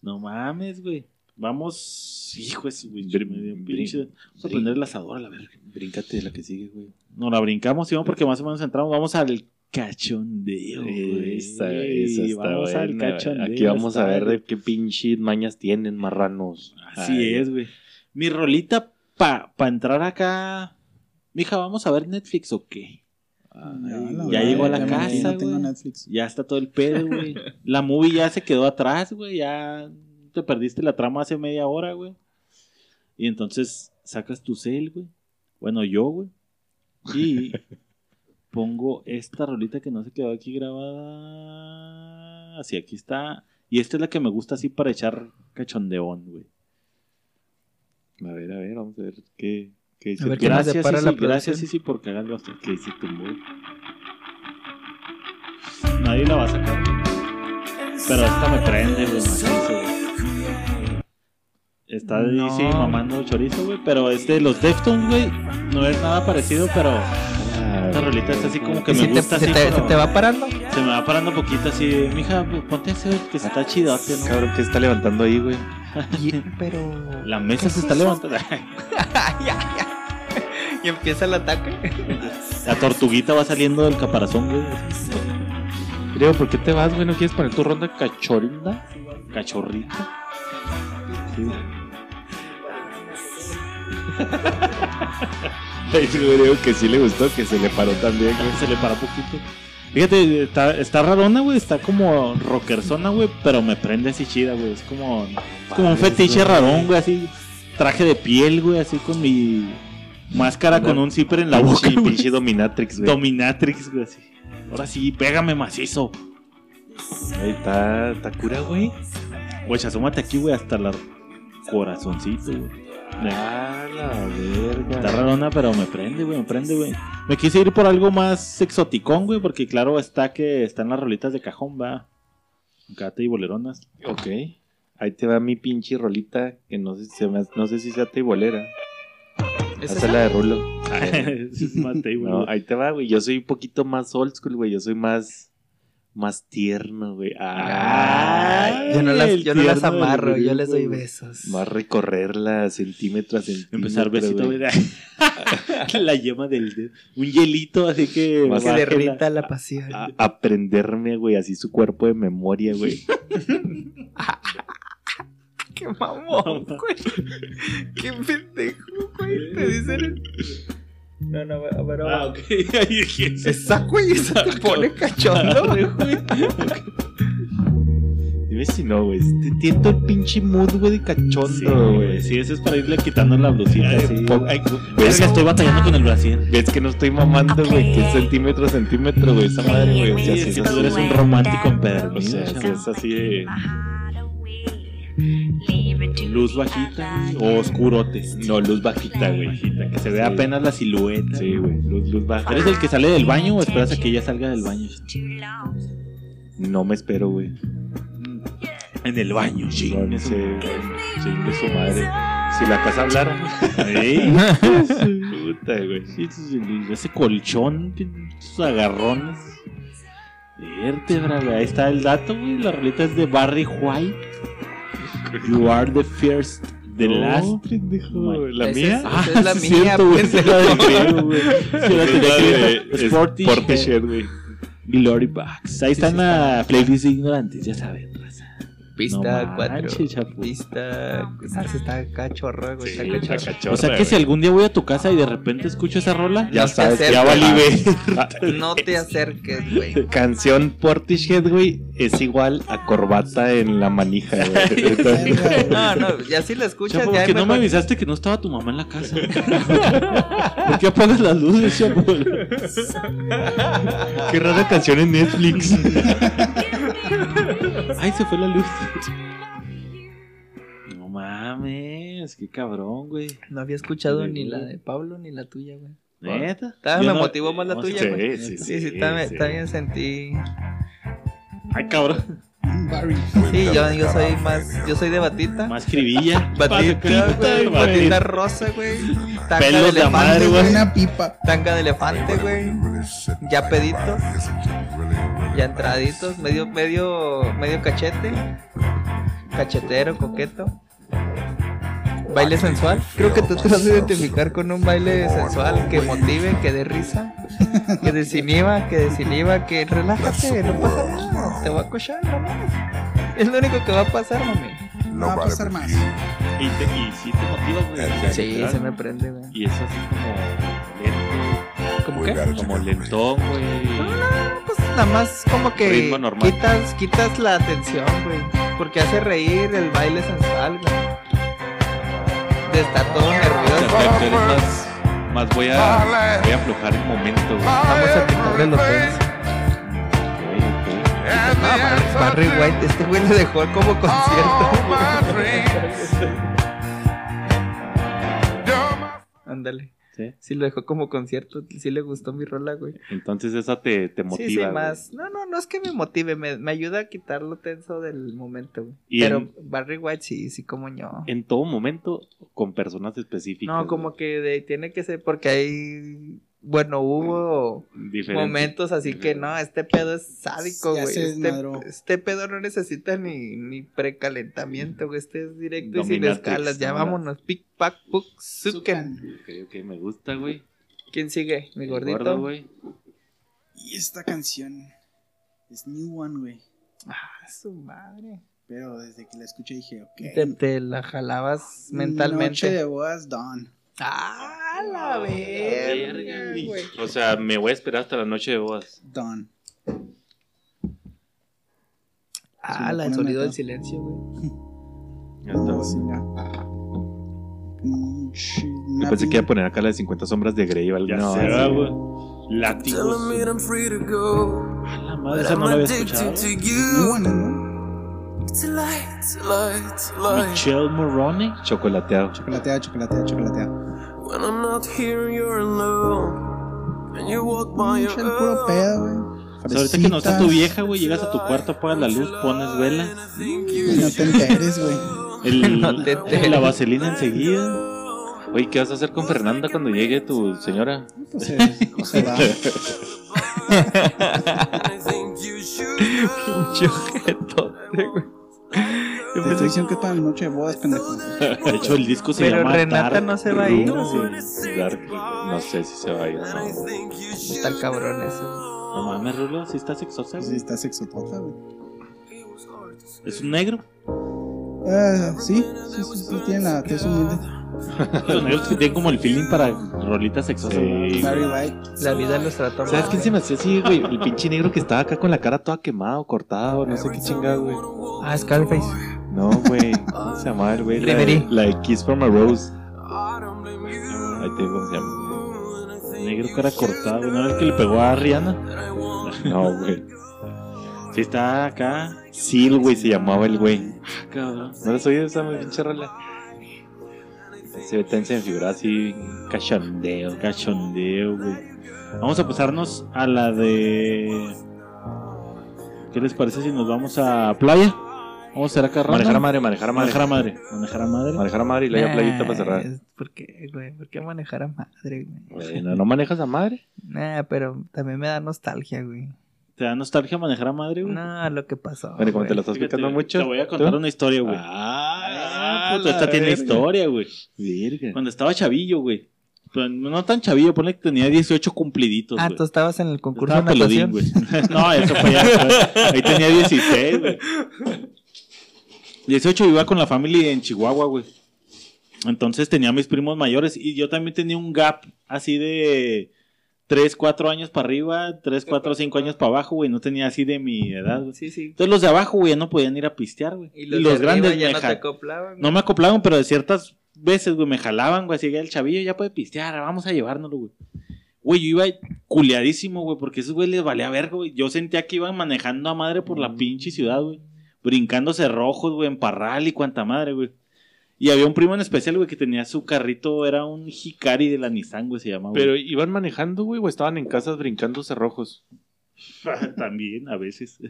No mames, güey. Vamos, hijo de su pinche. Vamos a prender el asador a la verga. Bríncate la que sigue, güey. No la brincamos, Simón, porque más o menos entramos. Vamos al cachondeo, güey. Esa, esa está Vamos al buena. cachondeo. Aquí vamos a ver de qué pinche mañas tienen, marranos. Así Ay, es, güey. Mi rolita pa, pa entrar acá. Mija, ¿vamos a ver Netflix o qué? Ya, llegó a la ya casa, ya no tengo. Netflix. Ya está todo el pedo, güey. La movie ya se quedó atrás, güey. Ya te perdiste la trama hace media hora, güey. Y entonces sacas tu cel, güey. Bueno, yo, güey. Y [laughs] pongo esta rolita que no se quedó aquí grabada. Así, aquí está. Y esta es la que me gusta así para echar cachondeón, güey. A ver, a ver, vamos a ver qué, qué dice. A ver Gracias, sí, la sí, gracias, sí, sí, por cagarlo hasta que dice tu mood. Nadie la va a sacar. Pero esta me prende, güey, macizo. Está No. sí, mamando chorizo, güey. Pero este de los Deftones, güey, no es nada parecido, pero esta rolita está así como que ¿Y me si te, gusta se, así. te, pero se te va parando? se me va parando poquito así. Mija, ponte ese, güey, que está chidote, ¿no? Cabrón, que está levantando ahí, güey. Y- [laughs] pero. La mesa ¿Qué se es está eso? levantando. [laughs] ya, ya. Y empieza el ataque. La tortuguita va saliendo del caparazón, güey. Creo, ¿por qué te vas, güey? ¿No quieres poner tu ronda cachorinda? Cachorrita. Creo [laughs] que sí le gustó, que se le paró también. Se le para poquito. Fíjate, está, está rarona, güey. Está como rockerzona, güey. Pero me prende así chida, güey. Es como, es como un fetiche rarón, güey. Así, traje de piel, güey. Así con mi máscara con un zipper en la boca. Pinche, pinche dominatrix, güey. Dominatrix, güey. Así. Ahora sí, pégame macizo. Ahí está, está cura, güey. Güey, asómate aquí, güey, hasta el corazoncito, güey. Ah, la verga. Está rarona, pero me prende, güey, me prende, güey. Me quise ir por algo más exoticón, güey, porque claro está que están las rolitas de cajón, va. Cate y boleronas. Ok. Ahí te va mi pinche rolita, que no sé si, se me- no sé si sea teibolera. ¿Es Esa es la de Rulo. [laughs] Es más table, No, ahí te va, güey. Yo soy un poquito más old school, güey. Yo soy más, más tierno, güey. Ay, Yo no las, yo no las amarro, yo les doy besos. más recorrerla centímetro a centímetro. Empezar besito, güey. [laughs] la yema del dedo. Un hielito, así que. Que Más se bájela. derrita la pasión. A- aprenderme, güey, así su cuerpo de memoria, güey. [laughs] Qué mamón, güey. Qué pendejo, güey. Te dicen. No, no, a ver, Ah, ok. [laughs] Ahí dije, Esa, güey, esa te [laughs] pone cachondo, [laughs] güey. Dime si no, güey. Te tiento el pinche mood, güey, de cachondo, güey. güey. Sí, eso es para irle quitando la blusita. ¿Ves? verga, estoy batallando con el brasier. Ves que no estoy mamando, güey, que es centímetro a centímetro, güey, esa madre, güey. O sea, que es tú eres un romántico O empedernido. sea, sí es así de. Luz bajita o oscurote. No, luz bajita, güey. Que se vea Sí. apenas la silueta. Sí, güey, luz, luz baja. ¿Eres el que sale del baño o esperas a que ella salga del baño? No me espero, güey. En el baño, sí. No, sé. Chingue su madre. Si la casa hablara. Ey, [laughs] Puta, güey. Ese colchón, esos agarrones. Vértebra, güey. Ahí está el dato, güey. La rolita es de Barry White. You are the [laughs] first, the No, last. pendejo. ¿La Esa mía? es- esa es la sí mía, cierto, güey. Es la de güey. Sí, Sportish Head. Head, güey. Glory Box. Ahí está en la playlist de ignorantes, ya saben. Pista No 4. manches, chapo. Pista. ¿Sabes? Está cachorro, güey. Sí, está cachorro. O sea que si algún día voy a tu casa y de repente escucho esa rola, Ya No sabes, acerques. ya valí. [laughs] No te acerques, güey. Canción Portishead, güey, es igual a corbata en la manija, güey. [laughs] No, no, ya si la escuchas, Chapo, ya ¿por qué no me avisaste que no estaba tu mamá en la casa? [laughs] ¿Por qué apagas las luces, chapo? Qué rara canción en Netflix. [laughs] Ay, se fue la luz. No mames, qué cabrón, güey. No había escuchado Sí, ni la de Pablo ni la tuya, güey. ¿Neta? Me no- motivó más la no tuya, güey. sí, Sí, sí, también, también sentí. Ay, cabrón. Barry. Sí, yo, yo soy más. Yo soy de batita. Más cribilla. Batita, güey. güey. Batita rosa, güey. Tanga Pelos de elefante, madre, güey. Una pipa. Tanga de elefante, güey. Ya peditos. Ya entraditos. Medio, medio, medio cachete. Cachetero, coqueto. Baile sensual. Creo que tú te vas a identificar con un baile sensual que motive, que dé risa, que desinhiba, que desinhiba, que relájate, no pasa nada. Te voy a cochar nomás. Es lo único que va a pasar, mami. No va a pasar más. Y, te, y sí te motiva, güey. Sí, se me prende, güey. Y es así como lento, ¿Cómo qué? como lentón, güey. Nada más como que quitas, quitas la atención, güey. Porque hace reír el baile sensual, güey. De estar todo nervioso. más, más voy a, voy a aflojar el momento, güey. Vamos a quitarle los ok. No, Barry, Barry White, este güey le dejó como concierto. güey. Ándale. Sí. Sí, lo dejó como concierto. Sí le gustó mi rola, güey. Entonces esa te, te motiva. sí, sí, güey. más. No, no, no es que me motive, me, me ayuda a quitar lo tenso del momento, güey. Y Pero en- Barry White sí, sí, como yo. En todo momento, con personas específicas. No, como que de- tiene que ser porque hay. Bueno, hubo momentos así que no, este pedo es sádico, güey. Este, este pedo no necesita ni, ni precalentamiento, güey. Este es directo y sin escalas. Ya ¿no? vámonos. Pick, pack, puk, suken. Ok, ok, me gusta, güey. ¿Quién sigue? Mi gordito. gordo, güey. Y esta canción es New One, güey. ah, su madre. Pero desde que la escuché dije, ok. Te, te la jalabas mentalmente. Noche de bodas, Dawn. Ah, la verga, güey. O sea, me voy a esperar hasta la noche de bodas. Dawn. Ah, la ponen sonido del silencio, güey. Ya está, güey. Sí, ya. Pinche Yo pensé que iba a poner acá la de 50 sombras de Grey o algo. Ya No, se va, güey. Látigos. I'm free to go. A la madre, esa no la había escuchado. till light. Michelle Moroni. Chocolateado. Chocolatea, chocolatea, chocolatea. When I'm not here, you're alone. And you walk by your puro pedo, güey. O sea, ahorita que no está tu vieja, güey, llegas a tu cuarto, apagas la luz, pones vela. Y no te enteres, güey. El, [laughs] No te enteres. la vaselina enseguida. Oye, ¿qué vas a hacer con Fernanda cuando llegue tu señora? Pues se, se va. [laughs] [laughs] Pinche ojetote, güey. Te estoy diciendo que es para la noche de bodas, pendejo. [laughs] De hecho, el disco se Pero llama Renata Dark no se va a ir. Room, ¿o sí? Dark, no sé si se va a ir. Should. Está el cabrón eso. No mames, Rulo, si está sexosa, Sí, está sexotota, güey. Es un negro. Ah, sí, sí, sí, sí, tiene la tez humilde. Los negros que tienen como el feeling para rolitas sexosas. Sí. La vida los trató mal. ¿Sabes quién se me hacía así, güey? El pinche negro que estaba acá con la cara toda quemada o cortada o no sé qué chingada, güey. Ah, Scarface. No, güey. ¿Cómo se llamaba el güey? La, de- de Kiss from a Rose. Ahí te digo cómo se llama. Negro cara cortada, güey. ¿No era el que le pegó a Rihanna? No, güey. Sí, está acá. Seal, güey, se llamaba el güey. Cabrón. ¿No les oído esa pinche rola? Se ve figura así, cachondeo. Cachondeo, güey. Vamos a pasarnos a la de. ¿Qué les parece si nos vamos a playa? Vamos a hacer acá? Manejar a madre, manejar a madre. Manejar a madre. Manejar a madre. Manejar a madre y luego playita para cerrar. ¿Por qué, güey? ¿Por qué manejar a madre, güey? Bueno, ¿no manejas a madre? Nah, pero también me da nostalgia, güey. ¿Te da nostalgia manejar a madre, güey? No, lo que pasó. Bueno, como te lo estás explicando mucho. Te voy a contar ¿tú? una historia, güey. Ah, puto, esta tiene historia, güey. Virgen. Cuando estaba chavillo, güey. No tan chavillo, ponle que tenía 18 cumpliditos, Ah, tú estabas en el concurso Estaba de natación. güey. [laughs] No, eso fue ya. Ahí tenía 16, güey. 18 iba con la familia en Chihuahua, güey. Entonces tenía a mis primos mayores y yo también tenía un gap así de 3, 4 años para arriba, 3, 4, 5 años para abajo, güey. No tenía así de mi edad, güey. Sí, sí. Entonces los de abajo, güey, ya no podían ir a pistear, güey. Y Y los, de grandes ya me no te acoplaban. no me acoplaban, pero de ciertas veces, güey, me jalaban, güey. Así que el chavillo ya puede pistear, vamos a llevárnoslo, güey. Güey, yo iba culiadísimo, güey, porque esos güey les valía verga, güey. Yo sentía que iban manejando a madre por la pinche ciudad, güey. Brincándose rojos, güey, en parral y cuanta madre, güey. Y había un primo en especial, güey, que tenía su carrito, era un Hikari de la Nissan, güey, se llamaba. Pero iban manejando, güey, o estaban en casas brincando cerrojos. [laughs] También, a veces.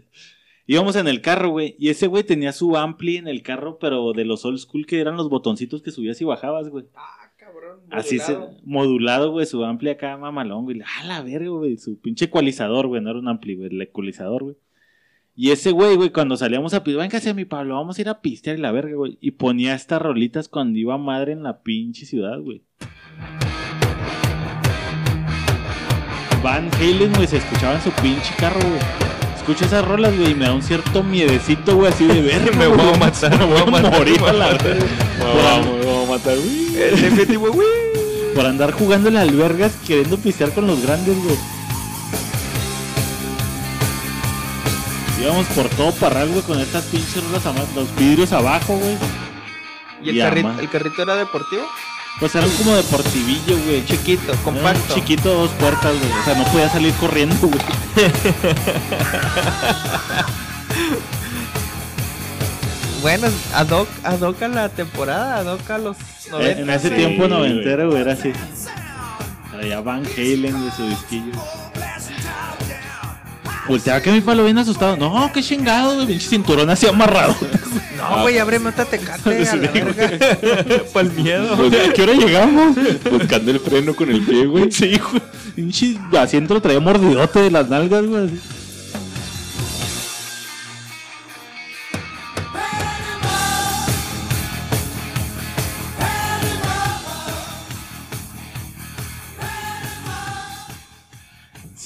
Íbamos en el carro, güey, y ese güey tenía su ampli en el carro, pero de los old school que eran los botoncitos que subías y bajabas, güey. Ah, cabrón. Así se, modulado. modulado, güey, su ampli acá mamalón, güey. A la verga, güey, su pinche ecualizador, güey, no era un ampli, güey, el ecualizador, güey. Y ese güey, güey, cuando salíamos a pistear, venga hacia mi Pablo, vamos a ir a pistear y la verga, güey. Y ponía estas rolitas cuando iba madre en la pinche ciudad, güey. Van Halen, güey, se escuchaba en su pinche carro, güey. Escucho esas rolas, güey, y me da un cierto miedecito, güey, así de verga. [laughs] Me voy a matar, me voy a [laughs] morir a la verga. Vamos, vamos a matar, güey. El definitivo, güey. Por andar jugando las albergas queriendo pistear con los grandes, güey. Íbamos por todo parral, güey, con estas pinches ama- los vidrios abajo, güey. ¿Y el, Y ama. el carrito era deportivo? Pues eran como deportivillo, güey. Chiquito, Era compacto. Chiquito, dos puertas, güey. O sea, no podía salir corriendo, güey. [laughs] Bueno, ad hoc, ad hoc a la temporada, ad hoc a los 90. en ese sí, tiempo noventero, güey, era así. Traía Van Halen de su disquillo. Volteaba que mi palo bien asustado. No, qué chingado, güey. Pinche cinturón así amarrado. No, güey, ábreme otra tecate a la verga. Por el miedo. Pues, ¿A qué hora llegamos? Buscando el freno con el pie, güey. Sí, güey. Pinche asiento lo traía mordidote de las nalgas, güey.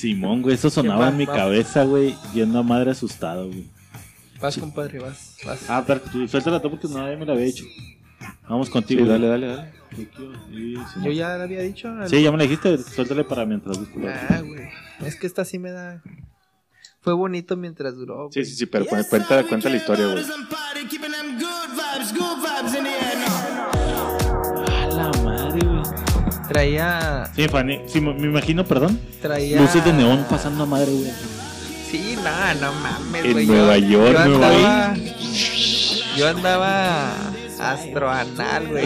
Simón, güey, eso sonaba en mi cabeza, güey, yendo a madre asustado, güey. Vas, compadre, vas. vas. Ah, pero tú suéltala tú porque nadie me la había hecho. Vamos Sí, contigo. dale, dale, dale. Sí. Yo ya lo había dicho. Sí, ya me la dijiste, suéltale para mientras busco la- Ah, güey. Es que esta sí me da. Fue bonito mientras duró. Sí, güey. sí, sí, pero cu- cuenta, cuenta la historia, güey. Traía. Sí, Fanny, sí, me imagino, perdón. Traía. Luces de neón pasando a madre, güey. Sí, no, no mames, En güey. Nueva York, yo Nueva andaba, Yo andaba astroanal, güey.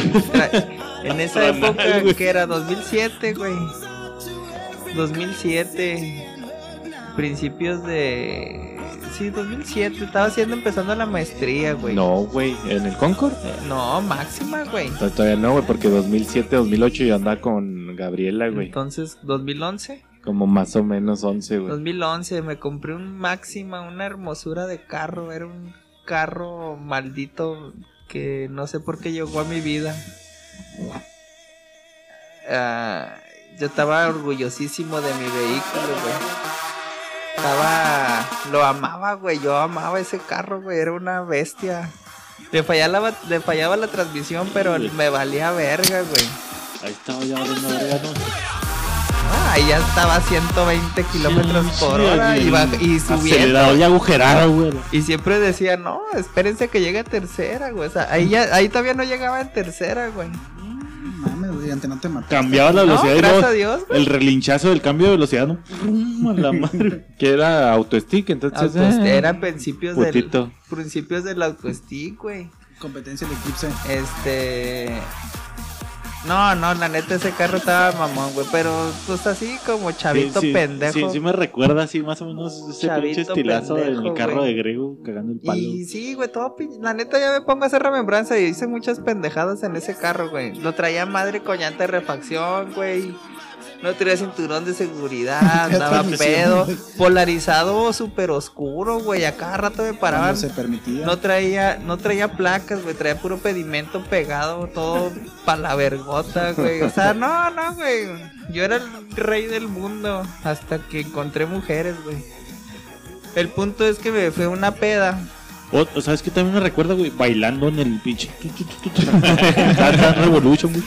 En esa época que era 2007, güey. 2007. Principios de. Sí, 2007. Estaba haciendo empezando la maestría, güey. No, güey, en el Concord. No, máxima, güey. To- Todavía no, güey, porque 2007, 2008 yo andaba con Gabriela, güey. Entonces, 2011. Como más o menos 11, güey. 2011 me compré un máxima, una hermosura de carro. Era un carro maldito que no sé por qué llegó a mi vida. Ah, yo estaba orgullosísimo de mi vehículo, güey. Estaba... Lo amaba, güey. Yo amaba ese carro, güey. Era una bestia. Le fallaba, la- le fallaba la transmisión, pero me valía verga, güey. Ahí estaba ya valiendo verga, ¿no? Ah, ahí ya estaba a 120 kilómetros por Sí, hora y, baj- y subiendo. Y agujerado, güey. Y siempre decía, no, espérense que llegue a tercera, güey. O sea, ahí, ya, ahí todavía no llegaba en tercera, güey. Mames, güey, antes no te mataste. Cambiaba la No, velocidad y gracias a Dios, el relinchazo del cambio de velocidad, ¿no? A la [laughs] madre. Que era autostick, entonces. Eh, Era principios del, putito. principios del autostick, güey. Competencia del eclipse. Este. No, no, la neta ese carro estaba mamón, güey. Pero pues así como chavito Sí, sí, pendejo. Sí, sí me recuerda así más o menos ese Chavito pinche estilazo pendejo, del carro güey. de Grego cagando el palo. Y sí, güey, todo La neta ya me pongo a hacer remembranza y hice muchas pendejadas en ese carro, güey. Lo traía madre con llanta de refacción, güey. No traía cinturón de seguridad, [laughs] andaba pedo. Polarizado súper oscuro, güey. A cada rato me paraban. Cuando se permitía. No traía, no traía placas, güey. Traía puro pedimento pegado, todo pa' la vergota, güey. O sea, no, no, güey. Yo era el rey del mundo hasta que encontré mujeres, güey. El punto es que me fue una peda. O, o sabes que también me recuerda, güey, bailando en el pinche. [laughs] Revolution, güey.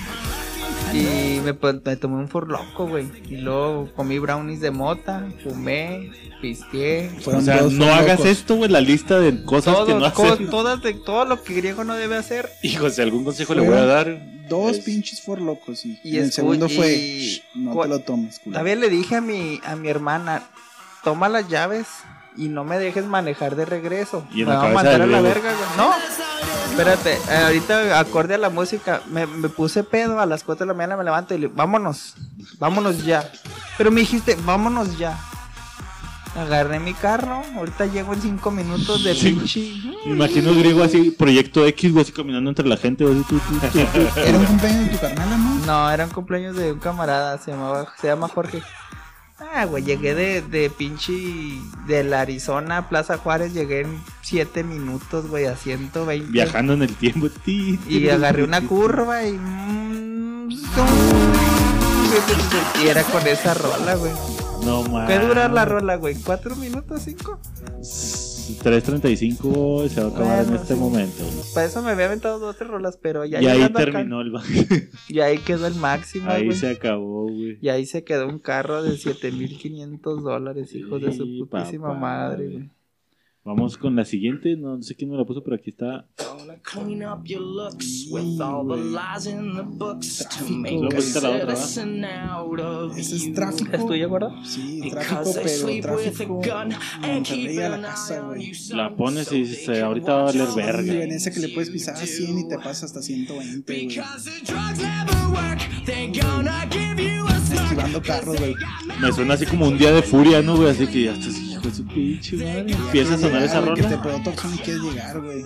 Y me, tomé un forloco, güey. Y luego comí brownies de mota, fumé, pisteé. Fueron O sea, no locos. hagas esto, güey, la lista de cosas que no hacer. todas de, todo lo que griego no debe hacer. Hijo, si algún consejo le voy a dar. Dos es- pinches for locos y, Y el segundo fue y- "Shh, no te lo tomes, culo. Todavía le dije a mi, a mi hermana, toma las llaves y no me dejes manejar de regreso. Y en me la va a mandar a la verga, güey. No, Espérate, eh, ahorita acorde a la música, me, me puse pedo a las 4 de la mañana, me levanto y le vámonos, vámonos ya. Pero me dijiste, vámonos ya. Agarré mi carro, ahorita llego en 5 minutos de Sí. pinche. Me imagino griego así, proyecto X, güey, así caminando entre la gente, güey, así, tú, tú, tú, tú. Era un cumpleaños de tu carnal, ¿no? No, era un cumpleaños de un camarada, se llamaba, se llama Jorge. Ah, güey, llegué de, de pinche de la Arizona a Plaza Juárez, llegué en 7 minutos, güey, a 120. Viajando en el tiempo. ti, ti, Y agarré una curva y. mm, [laughs] Y era con esa rola, güey. No mames. ¿Qué dura la rola, güey? ¿Cuatro minutos, cinco? 3.35 se va a acabar en Bueno, este sí. momento. Para eso me había aventado dos, tres rolas, pero ya y ahí llegando acá- terminó el bajo. [laughs] Y ahí quedó el máximo, Ahí güey. se acabó, güey. Y ahí se quedó un carro de 7500 dólares, hijos de su Sí, putísima papá, madre, güey. Vamos con la siguiente. No sé quién me la puso, pero aquí está. Clean up your looks with all the lies in the books to make Luego a está la otra, ¿va? citizen out of Ese es you. tráfico. ¿Es tuya, gordo? Sí, tráfico, pero a tráfico. Monterrey la casa, güey. La pones y dices, ahorita va a valer verga. Y en ese que le puedes pisar a 100 y te pasa hasta 120, güey. Because the drugs never work, they gonna give you a smirk. Esquivando carros, güey. Me suena así como un día de furia, ¿no, güey? Así que ya estás, hijo de su pinche madre. Empieza a sonar esa güey, Que te rola. pegó toxón y quieres llegar, güey.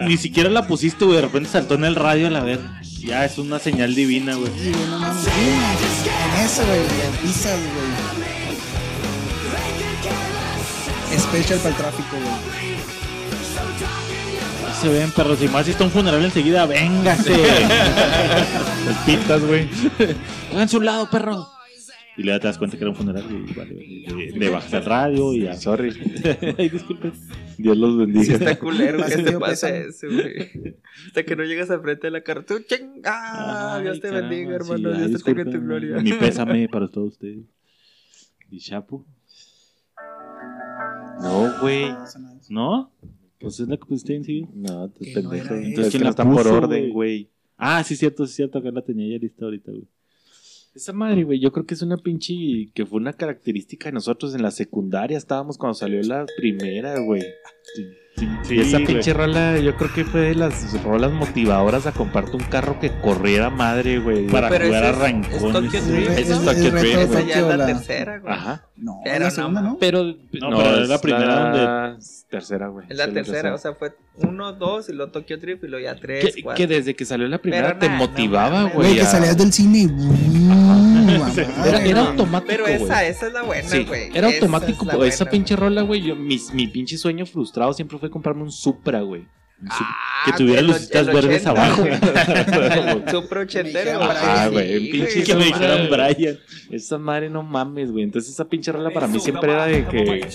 [laughs] Ni siquiera la pusiste, güey. De repente saltó en el radio a la vez. Ya es una señal divina, güey. Sí, güey, no mames. En eso, güey, le pisas, güey. Special para el tráfico, güey. Se ven, perros. Y más si está un funeral enseguida, véngase. Los [laughs] pitas, güey. Hagan su lado, perro. Y luego te das cuenta que era un funeral y vale, le, le bajas el radio y ya. Sorry. [laughs] Ay, disculpen. Dios los Sí, bendiga. está culero que te pésame. eso, güey. Hasta que no llegas al frente de la ching, ah, Dios te caramba, bendiga, sí, hermano. ay, Dios te tenga en tu gloria. Mi pésame para todos ustedes. ¿Y Chapo? No, güey. No pasa. ¿No? Pues es la que pusiste enseguida. No, te no pendejo. era Entonces, ¿Quién no la están por orden, güey? güey. Ah, sí, cierto, sí, cierto. Acá la tenía ya lista ahorita, güey. Esa madre, güey, yo creo que es una pinche que fue una característica de nosotros en la secundaria. Estábamos cuando salió la primera, güey. Y esa güey. pinche rola, yo creo que fue de las rolas motivadoras a comprarte un carro que corriera madre, güey. Para Pero jugar a es Tokyo Drift, Drift, Esa güey. ya es la la- tercera, güey. Ajá. No, Pero la no, segunda, ¿no? Pero. No, pero es la primera donde. Tercera, güey. Es la Sí, tercera, o sea, fue uno, dos, y luego Tokyo Drift, y luego ya tres, que, cuatro. que desde que salió la primera Pero te motivaba, güey. Güey, que salías del cine y. Era, era güey. automático. Pero güey. esa, esa es la buena, Sí, güey. era Esa automático. es la esa buena, pinche rola, güey. yo- Mi, mi pinche sueño frustrado siempre fue comprarme un Supra, güey. Ah, que tuviera lucitas verdes 80, abajo. [laughs] Super ochentero, güey. Ah, güey, Sí, un pinche que me dijeran Supra. Brian. Esa madre no mames, güey. Entonces esa pinche rola para mí siempre era de que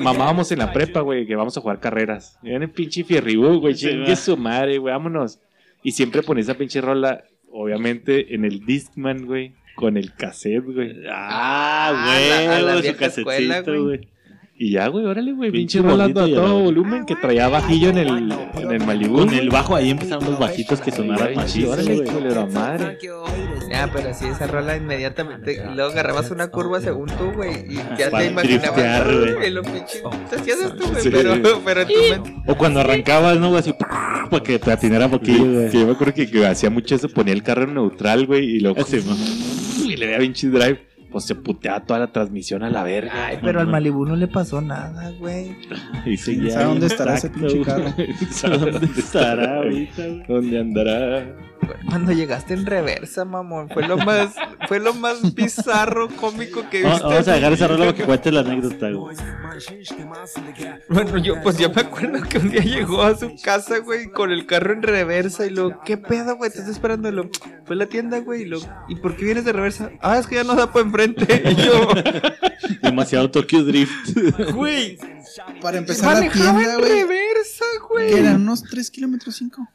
mamábamos en la prepa, güey, que vamos a jugar carreras. Era el pinche fierribú, güey. Sí, Chingue su madre, güey, vámonos. Y siempre ponía esa pinche rola, obviamente, en el Discman, güey, con el cassette, güey. Ah, a la- a la güey, su vieja escuela, casecito, güey. Y ya, güey, órale, güey, Pinche pinche rola a todo volumen que traía bajillo en el, en el Malibu. Con el bajo ahí empezaron los bajitos que sonaran Ay, machitos, órale, güey. culero madre. Ya, pero sí, esa rola inmediatamente. Y luego agarrabas una curva según tú, güey. Y ya Para te imaginabas. güey. Lo pinche. Te hacías esto, güey. Sí. Pero, pero en tu mente. O cuando arrancabas, ¿no? güey? Así, para que te atinara poquillo, güey. Que yo me acuerdo que, hacía mucho eso, ponía el carro en neutral, güey, y luego ¿no? [laughs] y le daba pinche drive. Pues se puteaba toda la transmisión a la verga. Ay, pero al Malibu no le pasó nada, güey. [laughs] Y seguía ¿Sabe dónde estará ese pinche carro? [laughs] ¿Sabe dónde [laughs] estará ahorita, güey? ¿Dónde andará? Cuando llegaste en reversa, mamón. Fue lo más, fue lo más bizarro, cómico que viste. vamos a dejar esa rola para que cuente la anécdota, güey. Bueno, yo pues yo me acuerdo que un día llegó a su casa, güey, con el carro en reversa y lo, ¿qué pedo, güey? Te estoy esperando. Y lo, fue a la tienda, güey, y lo, ¿y por qué vienes de reversa? Ah, es que ya no da por enfrente. [laughs] Y yo, Demasiado Tokyo Drift. güey, Para empezar la manejaba tienda, en güey. reversa, güey. Que eran unos 3 kilómetros 5.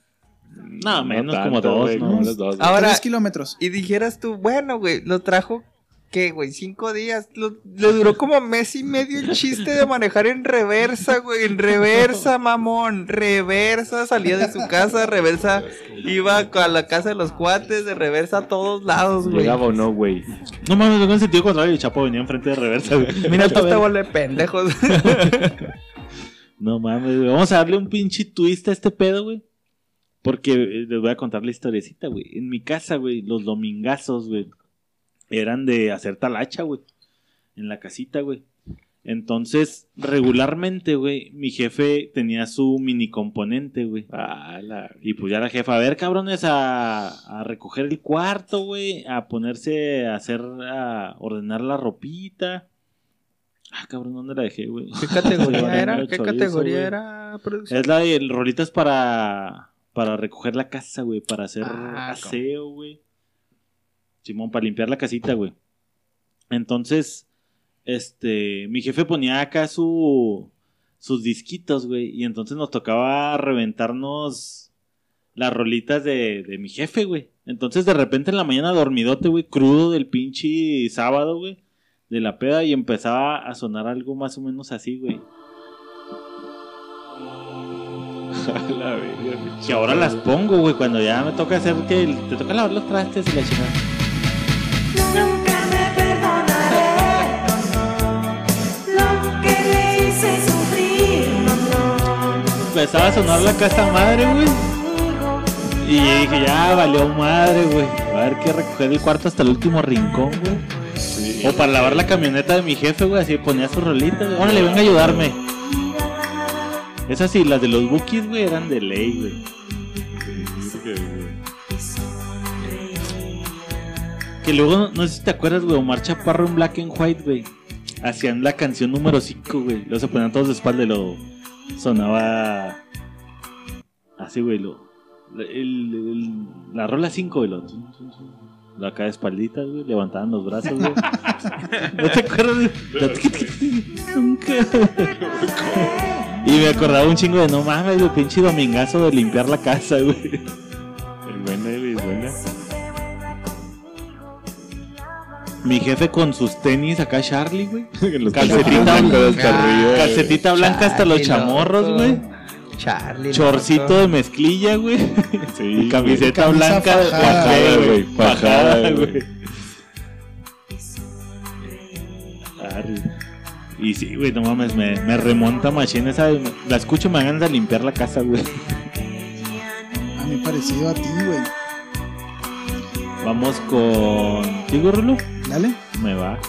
No, menos tanto, como dos, güey, ¿no? como dos, güey. Ahora- 3 kilómetros. Y dijeras tú, bueno, güey, lo trajo, ¿qué, güey? Cinco días. Lo- le duró como mes y medio el chiste de manejar en reversa, güey. En reversa, mamón. Reversa, salía de su casa, reversa, iba a la casa de los cuates, de reversa a todos lados, güey. Llegaba o no, güey. No mames, en sentido contrario. El Chapo venía enfrente de reversa, güey. [laughs] Mira, tú bola de pendejos. [laughs] No mames, güey. Vamos a darle un pinche twist a este pedo, güey. Porque eh, les voy a contar la historiecita, güey. En mi casa, güey, los domingazos, güey, eran de hacer talacha, güey. En la casita, güey. Entonces, regularmente, güey, mi jefe tenía su mini componente, güey. Ah, la... Y pues ya la jefa, a ver, cabrones, a, a recoger el cuarto, güey, a ponerse a hacer, a ordenar la ropita. Ah, cabrón, ¿dónde la dejé, güey? ¿Qué categoría [laughs] era? ¿Qué categoría era producción? Es la de rolitas para, para recoger la casa, güey, para hacer Ah, aseo, güey. Simón, para limpiar la casita, güey. Entonces, este, mi jefe ponía acá su, sus disquitos, güey, y entonces nos tocaba reventarnos las rolitas de, de mi jefe, güey. Entonces, de repente en la mañana dormidote, güey, crudo del pinche sábado, güey, de la peda, y empezaba a sonar algo más o menos así, güey. [laughs] la verga, Que ahora las pongo, güey, cuando ya me toca hacer que te toca lavar los trastes y la chingada. Nunca me perdonaré, lo que le hice sufrir, Empezaba a sonar la casa madre, güey. Y dije, ya valió madre, güey. Va a haber que recoger el cuarto hasta el último rincón, güey. O para lavar la camioneta de mi jefe, güey. Así ponía sus rolitas, güey. Órale, venga a ayudarme. Esas sí, las de los bookies, güey, eran de ley, güey. Que luego, no, no sé si te acuerdas, güey, Omar Chaparro en Black and White, güey. Hacían la canción número 5, güey. Luego se ponían todos de espalda y lo sonaba así, güey. Lo, el- el- la rola 5, güey. Lo, lo acá de espalditas, güey. Levantaban los brazos, güey. [laughs] ¿No te acuerdas? Nunca. [laughs] Y me acordaba un chingo de no mames, güey, pinche domingazo de limpiar la casa, güey. El buena, güey, buena. Mi jefe con sus tenis acá, Charlie, güey. [laughs] Calcetita blanca hasta arriba, Calcetita blanca hasta los chamorros, güey. Charlie. Chorcito loco. de mezclilla, güey. [laughs] Sí, Y camiseta blanca café, güey, Fajada, güey. Y sí, güey, no mames, me, me remonta machine esa. La escucho, me ganas de limpiar la casa, güey. A mí parecido a ti, güey. Vamos con. ¿Digo, Rulo? Dale. Me va.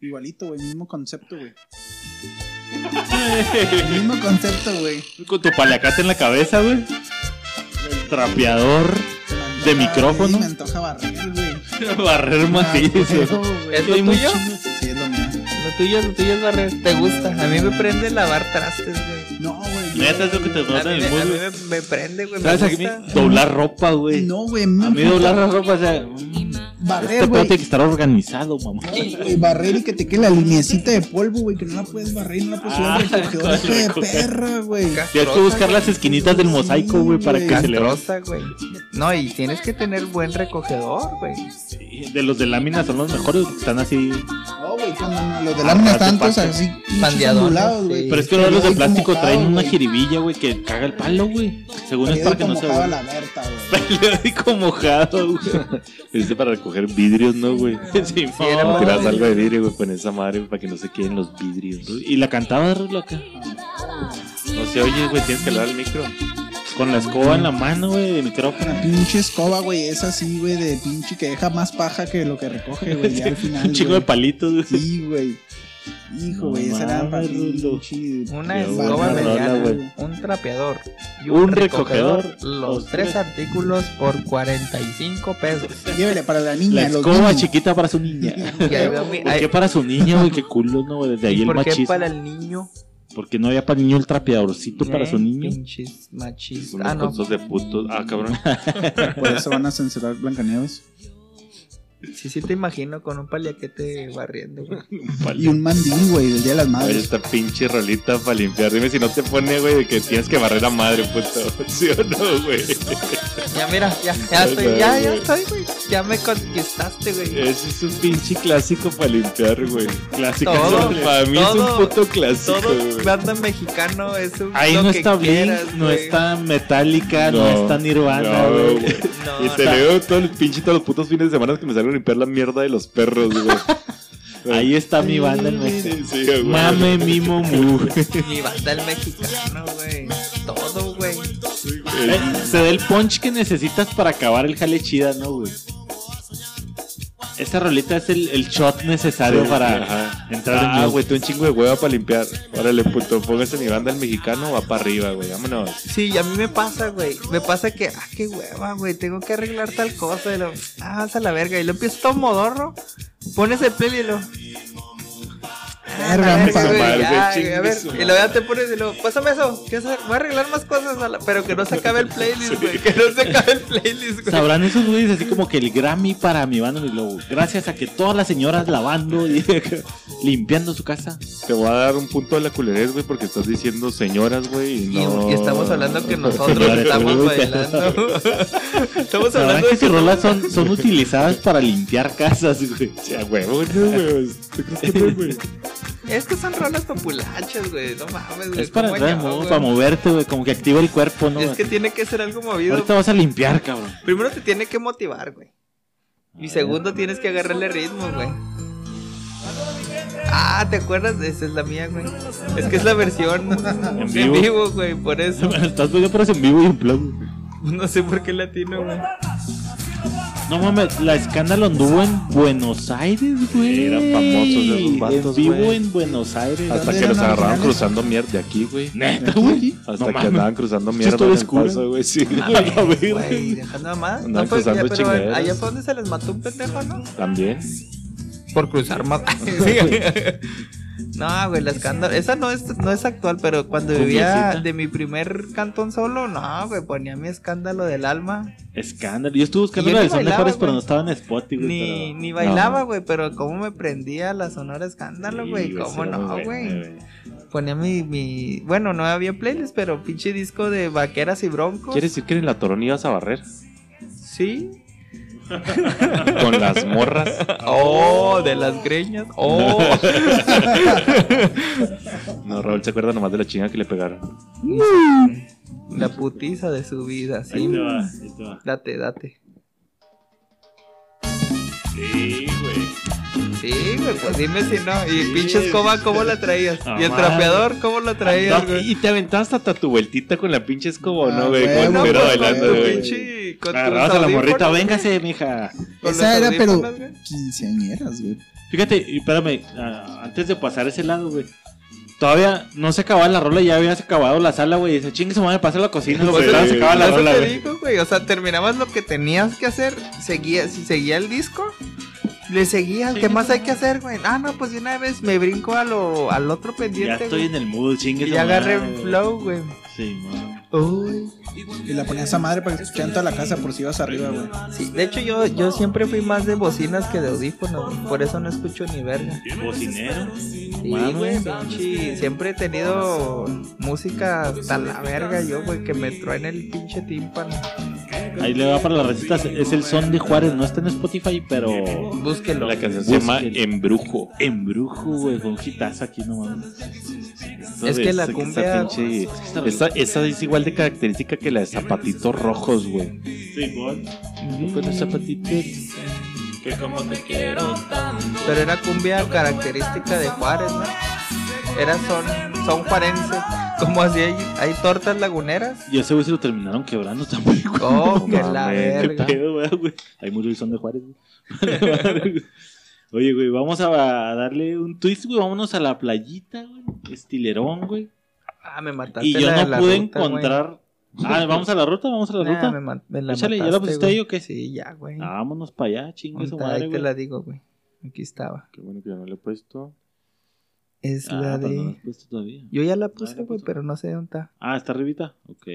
Igualito, güey. Mismo concepto, güey. [laughs] mismo concepto, güey. Con tu paliacate en la cabeza, güey. El trapeador De micrófono. Me antoja barrer, güey. [laughs] barrer macizo. Macizo, güey. ¿Es lo tuyo? Sí, es lo mío. Lo tuyo, lo tuyo es barrer. ¿Te gusta? A mí me prende lavar trastes, güey. No, güey. Neta, es lo que te A nota mí, en el me, a mí mundo. me, me prende, güey. Me ¿Sabes? A mí gusta. doblar ropa, güey. No, güey. A mí doblar la ropa, o sea. Barrer, Este güey. tiene que estar organizado, mamá. Güey, barrer y que te quede la linecita de polvo, güey, que no la puedes barrer y no la puedes subir Ah, al recogedor. ¿cuál Hijo de recoger? perra, güey. Tienes que buscar las esquinitas del mosaico, güey, para que se. Castrosa, güey. No, y tienes que tener buen recogedor, güey. Sí, De los de lámina son los mejores, están así. No, güey, los de lámina Ah, están te todos pasa. así. ondulados, güey. sí. Pero es que los de plástico traen una jiribilla, güey, que caga el palo, güey. Según es para que no se vea. [laughs] Periódico mojado, güey. Dice para recoger vidrios, ¿no, güey? [laughs] Sí, era mo. para- Tiras algo de vidrio, güey, con esa madre, para que no se queden los vidrios. Y la cantaba loca. No se oye, güey, tienes que hablar al micro. Con la escoba en la mano, güey, de micrófono. La pinche escoba, güey, es así, güey, de pinche que deja más paja que lo que recoge, güey, ya al [laughs] final. Un chingo de palitos, güey. Sí, güey. Hijo, No güey, esa era para. Una Qué escoba rola, mediana, un trapeador y Un recogedor, Los los tres artículos por 45 pesos. [laughs] Llévele para la niña, La los escoba niños. chiquita para su niña. [laughs] ¿Por qué para su niña, güey? Qué culo, no. Desde ahí ¿Y el por qué machismo. para el niño? Porque no había para el niño el trapeadorcito para Eh, su niño. Pinches machistas. Ah, no. de putos. Ah, cabrón. [laughs] Por eso van a censurar Blancanieves. Sí, sí te imagino con un paliaquete barriendo, güey. Y un mandín, güey, del Día de las Madres. esta pinche rolita para limpiar. Dime si no te pone, güey, de que tienes que barrer a madre, puto. [laughs] ¿Sí o no, güey? Ya mira, ya, ya estoy, ya, ya estoy, güey. Ya me conquistaste, güey. Ese es un pinche clásico para limpiar, güey. Clásico. Todo, para mí es un puto clásico, Todo banda mexicano es un Ahí lo no que está quieras, no güey. está Metallica, no, está Nirvana, no, güey. güey. No, Y te leo todo el pinche todos los putos fines de semana que me salgo a limpiar la mierda de los perros, güey. [laughs] Ahí está mi banda. Sí, güey. Mame Mimo Mu. [laughs] Mi banda el mexicano, güey. Todo, güey. Eh, Se da el punch que necesitas para acabar el jale chida, ¿no, güey? Esta rolita es el, el shot necesario para Ajá. Entrar en Ah, mood. güey, tú un chingo de hueva para limpiar. Órale, puto, póngase mi banda el mexicano, va para arriba, güey. Vámonos. Sí, y a mí me pasa, güey. Me pasa que, ah, qué hueva, güey. Tengo que arreglar tal cosa. Y lo, ah, vas a la verga. Y lo empiezo todo modorro. Pones el play y lo. Ah, Verga, la me pa- güey, madre, ya, chingue a ver, su y luego ya te pones y luego, pásame eso, ¿qué hacer? Voy a arreglar más cosas, a la- pero que no se acabe el [laughs] playlist, güey, que no se acabe el playlist, güey. Sabrán esos güeyes así como que el Grammy para mi banda y luego, gracias a que todas las señoras lavando y [laughs] limpiando su casa. Te voy a dar un punto de la culerez, güey, porque estás diciendo señoras, güey. Y, no... y estamos hablando que [laughs] nosotros estamos bailando. estamos hablando que de sus rolas son, son utilizadas para limpiar casas, güey. Sí, a huevo, no, güey. ¿Tú crees que no, güey? Es que son rolas populachas, güey. No mames, güey. Es para ¿cómo entrar en güey? para moverte, güey, como que activa el cuerpo, ¿no? Es que tiene que ser algo movido. Ahorita vas a limpiar, cabrón. Primero te tiene que motivar, güey. Y segundo tienes que agarrarle ritmo, güey. Ah, ¿te acuerdas? Esa es la mía, güey. Es que es la versión en [laughs] vivo. vivo, güey. Por eso. [laughs] Estás viendo pero es en vivo y en plug. No sé por qué latino, güey. No mames, la escándalo anduvo en Buenos Aires, güey. Eran famosos esos vatos, En vivo güey. en Buenos Aires. Hasta ¿Dónde que los originales? cruzando mierda de aquí, güey. Neta, güey. Hasta No que mames. andaban cruzando mierda esto en el paso, güey. Sí, [laughs] [laughs] verga. Güey, dejando más. Andaban No fue cruzando pero chingaderas. allá fue donde se les mató un pendejo, ¿no? También. Por cruzar más. [laughs] no, güey, la escándalo. Esa no es, no es actual, pero cuando vivía de mi primer cantón solo, no, güey, ponía mi escándalo del alma. Escándalo. Yo estuve buscando la de Son Mejores, pero no estaba en Spotify, güey. Ni, pero- ni bailaba, güey, pero cómo me prendía la sonora escándalo, güey. ¿Cómo no, güey? Ponía mi, mi. Bueno, no había playlist, pero pinche disco de vaqueras y broncos. ¿Quieres decir que en la Torón ibas a barrer? Sí. Con las morras. Oh, de las greñas. [laughs] Oh. No, Raúl se acuerda nomás de la chinga que le pegaron. la putiza de su vida, Ahí sí. te va, ahí te va. Date, date. Sí, güey. Sí, güey, pues dime si no. Y pinche escoba, ¿cómo la traías? Ah, y el trapeador, ¿cómo lo traías, No, y te aventaste hasta tu vueltita con la pinche escoba, Ah, ¿no, güey? güey, Con no, el pero pues, bailando, güey. pinche. Con Agarrabas a la morrita, audífonos, véngase, mija. Esa era, pero quinceañeras, güey. Fíjate, y espérame, ah, antes de pasar ese lado, güey. Todavía no se acababa la rola, ya habías acabado la sala, güey. Y dice, chingue su madre, pasa a la cocina, Pues güey. eso- todavía se acaba la rola, te güey. digo, güey. O sea, terminabas lo que tenías que hacer. Seguía, si seguía el disco, le seguías. ¿Qué más hay que hacer, güey? Ah, no, pues de una vez me brinco a lo, al otro Ya pendiente. estoy güey. en el mood, chingue Y ya agarré güey. flow, güey. Sí, man. Uy. Y la ponías a madre para que escucharan toda la casa por si ibas arriba, güey. Sí, de hecho yo, yo siempre fui más de bocinas que de audífonos, güey. Por eso no escucho ni verga. Bocinero. Sí, güey, pinche. Siempre he tenido música hasta la verga yo, güey, que me truene el pinche tímpano. Ahí le va para las recetas. Es el son de Juárez. No está en Spotify, pero. Búsquelo. La canción se llama. Embrujo. Embrujo, güey. Con un hitazo aquí nomás. Es que la cumbia- Esa, pinche- esa, esa es igual de característica que la de zapatitos rojos, güey. Sí, bon. Con los zapatitos. Que como te quiero. Pero era cumbia característica de Juárez, ¿no? Era son, son juarense. Como así hay, hay tortas laguneras. Y ese güey se lo terminaron quebrando también, güey. Oh, que la mames, ¿Qué verga. pedo, güey, güey? Ahí murió el son de Juárez, [laughs] güey. Oye, güey, vamos a darle un twist, güey. Vámonos a la playita, güey. Estilerón, güey. Ah, me mataste Y yo la de no la pude ruta, güey. encontrar. Ah, vamos a la ruta, vamos a la Nah, ruta. me, ma- me la Échale, ¿ya la mataste, pusiste güey. ahí o qué? Sí, ya, güey. Ah, vámonos para allá, chingue su Ahorita madre, ahí te güey. la digo, güey. Aquí estaba. Qué bueno que yo no le he puesto. Es Ah, la no la de. has puesto todavía. Yo ya la puse, güey, pero no sé dónde está. Ah, está arribita. Ok.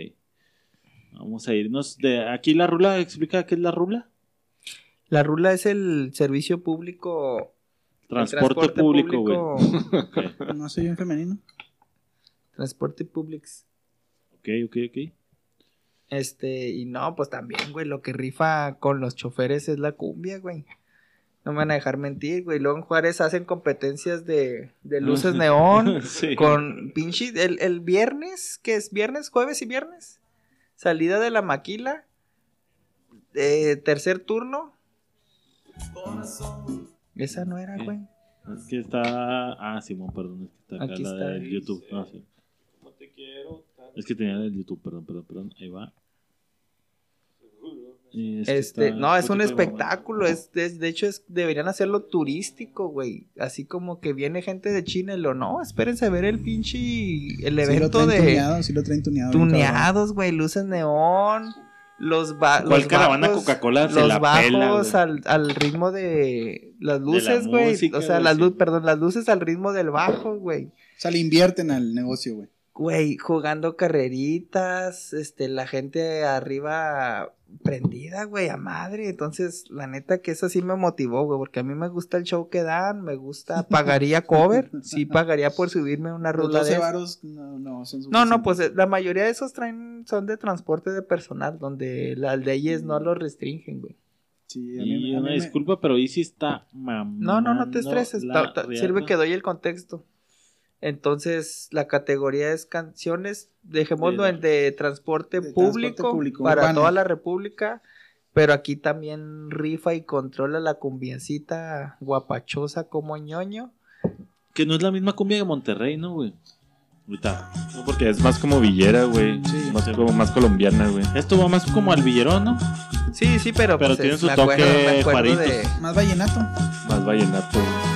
Vamos a irnos de aquí la rula. Explica qué es la rula. La rula es el servicio público. el Transporte, público, güey. público- [laughs] [laughs] No soy bien femenino. transporte público. Ok, ok, ok. Este, y no, pues también, güey, lo que rifa con los choferes es la cumbia, güey. No me van a dejar mentir, güey. Luego en Juárez hacen competencias de, de [laughs] luces neón. Sí. Con pinche. El, el viernes, que es viernes, jueves y viernes. Salida de la maquila. eh, tercer turno. Esa no era, güey. Es que está. Ah, Simón, perdón. Es que está acá Aquí la está. del YouTube. Ah, sí. Es que tenía el YouTube, perdón, perdón, perdón. Ahí va. Y Este, está no, es un espectáculo, es, es- de hecho es, deberían hacerlo turístico, güey. Así como que viene gente de China y lo no, espérense a ver el pinche, el Sí lo evento traen de tuneado, sí lo traen tuneado. tuneados, güey, luces neón, los, ba ¿Cuál los caravana bajos- Coca-Cola se los la bajos pela, al, al ritmo de las la luces, güey. O sea, las luces, perdón, las luces al ritmo del bajo, güey. O sea, le invierten al negocio, güey. Güey, jugando carreritas, este, la gente arriba prendida, güey, a madre. Entonces, la neta que eso sí me motivó, güey, porque a mí me gusta el show que dan, me gusta, [laughs] pagaría cover, sí pagaría por subirme a una Los ruta 12 de... varos no, no son No, pues eh, la mayoría de esos traen, son de transporte de personal, donde las leyes no lo restringen, güey. Sí, a mí- Y a mí una me- disculpa, pero ahí sí está mamando. No, no, no te estreses. ta- ta- sirve que doy el contexto. Entonces, la categoría es canciones, dejémoslo De- en de transporte, de transporte público, público, para urbano. toda la república, pero aquí también rifa y controla la cumbiecita guapachosa como ñoño. Que no es la misma cumbia de Monterrey, ¿no, güey? Ahorita. No, porque es más como villera, güey. más como más colombiana, güey. Esto va más como al villerón, ¿no? Sí, sí, pero, Pero pues, tiene es- su toque acuerdo de- Más vallenato. Más vallenato, güey.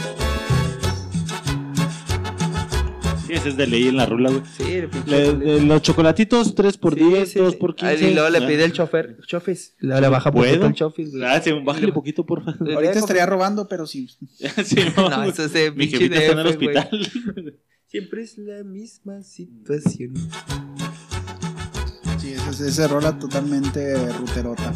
Sí, ese es de ley en la rula, güey. Sí, Le- de los chocolatitos, 3 por Sí, 10, sí, 2 sí. por Ah, 15. Y luego le Ah. pide el chofer, chofis, le, le baja poquito el chofis, güey. Ah, sí, bájale poquito, por favor. Ahorita estaría robando, pero sí. [laughs] Sí, No, eso es de Mi pinche jefita está en el hospital. Siempre es la misma situación. Sí, esa, esa- rola totalmente ruterota.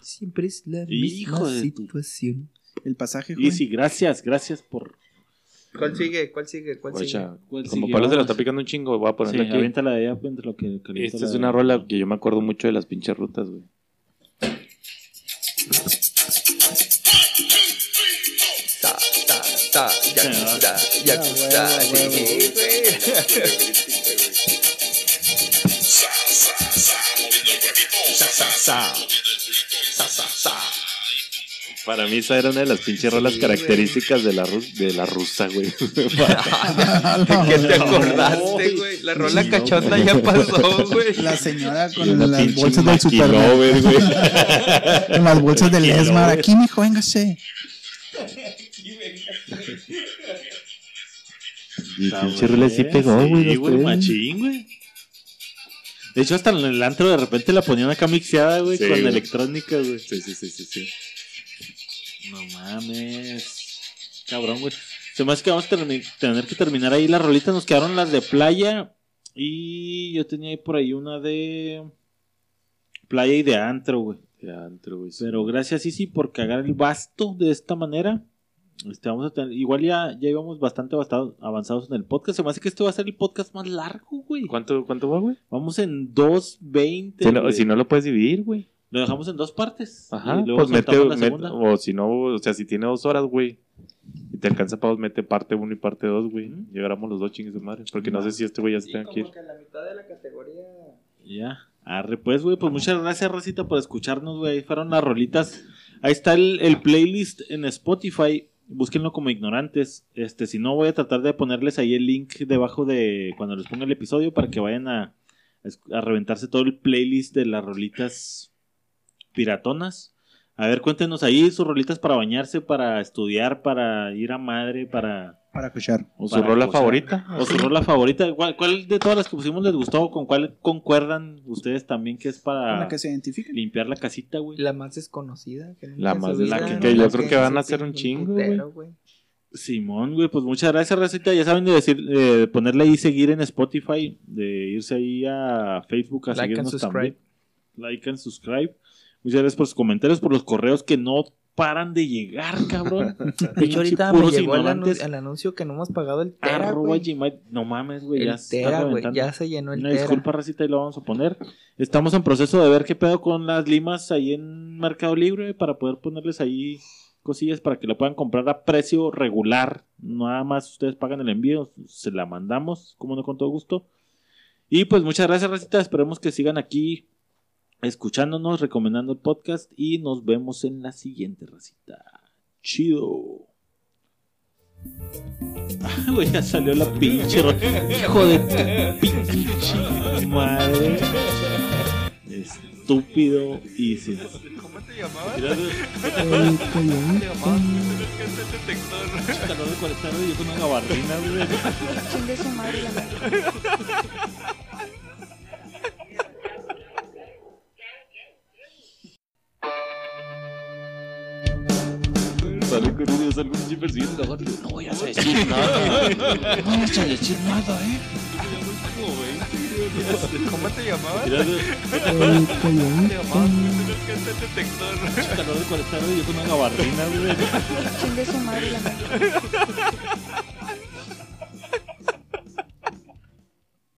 Siempre es la Hijo misma de tu- situación. El pasaje, Y sí, gracias, gracias por. ¿Cuál sigue? ¿Cuál sigue? ¿Cuál sigue? Guacha, ¿Cuál como sigue? Pablo se la está picando un chingo, voy a Sí, ponerle aquí. aviéntala de allá entre lo que calienta Esta la- es una rola que yo me acuerdo mucho de las pinches rutas, güey. Ta, ta, ta, yakuza, yakuza, Ah, huevo, sí, huevo. güey. Sa, sa, sa. Sa, sa, sa. Para mí esa era una de las pinches rolas Sí, características de la, de la rusa, güey. [laughs] [laughs] ¿De qué te acordaste, güey? La rola cachonda ya pasó, [laughs] güey. La señora con las bolsas del supermercado. maquilover, güey. Con las bolsas del. Esmar. Aquí, mijo, véngase. Y Está pinche rola sí pegó, güey. Sí, güey, machín, güey. De hecho, hasta en el antro de repente la ponían acá mixeada, güey, Sí, con güey. electrónica, güey. Sí, sí, sí, sí, sí. No mames. Cabrón, güey. Se me hace que vamos a tener que terminar ahí las rolitas. Nos quedaron las de playa. Y yo tenía ahí por ahí una de playa y de antro, güey. De antro, güey. Pero gracias, sí, sí, por cagar el basto de esta manera. Este, vamos a tener, igual ya, ya íbamos bastante avanzados en el podcast. Se me hace que este va a ser el podcast más largo, güey. ¿Cuánto, ¿Cuánto va, güey? Vamos en 2.20. Si no, si no lo puedes dividir, güey. Lo dejamos en dos partes. Ajá, y luego pues mete, la mete- segunda. o si no, o sea, si tiene dos horas, güey, y te alcanza para dos, mete parte uno y parte dos, güey. Llegáramos los dos chingues de madre, porque no sé si este güey ya se Sí, tenga que ir. como que la mitad de la categoría. Ya. Arre, pues, güey, pues muchas gracias, Rosita, por escucharnos, güey. Ahí fueron las rolitas. Ahí está el, el playlist en Spotify. Búsquenlo como ignorantes. Este, si no, voy a tratar de ponerles ahí el link debajo de cuando les ponga el episodio para que vayan a, a reventarse todo el playlist de las rolitas piratonas. A ver, cuéntenos ahí sus rolitas para bañarse, para estudiar, para ir a madre, para Para escuchar. O su rola favorita. [laughs] o su rola favorita. ¿Cuál, cuál de todas las que pusimos les gustó? ¿Con cuál concuerdan ustedes también que es Con para la que se identifiquen. limpiar la casita, güey? La más desconocida. que La más su de- vida, la que- ¿no? que yo creo que van a hacer un chingo, güey. Simón, güey, pues muchas gracias, Racita. Ya saben de decir, eh, ponerle ahí seguir en Spotify, de irse ahí a Facebook a Like and seguirnos subscribe. también. Like and subscribe. Muchas gracias por sus comentarios, por los correos que no paran de llegar, cabrón. [laughs] De hecho, ahorita me llegó el, anu- el anuncio que no hemos pagado el Tera, Arroba. Gmail. No mames, güey. ya Tera, güey. se llenó el Una Tera. disculpa, Racita, y lo vamos a poner. Estamos en proceso de ver qué pedo con las limas ahí en Mercado Libre para poder ponerles ahí cosillas para que la puedan comprar a precio regular. Nada más ustedes pagan el envío, se la mandamos, como no con todo gusto. Y pues muchas gracias, Racita. Esperemos que sigan aquí escuchándonos, recomendando el podcast y nos vemos en la siguiente racita. Chido. Ah, [laughs] güey, ya salió la pinche. Hijo de tu pinche madre. Estúpido y sin. ¿Cómo te llamabas? Mira, güey, El coyote. calor de 40 grados y yo con una gabardina, güey. Chingue su madre la [laughs] madre. Sale con un sale un chip persiguiendo la No voy a decir nada. [laughs] No voy a decir nada, eh. ¿Cómo te llamabas? El calor de 40 grados y yo con una gabardina, güey. Chingue su madre la madre. [laughs]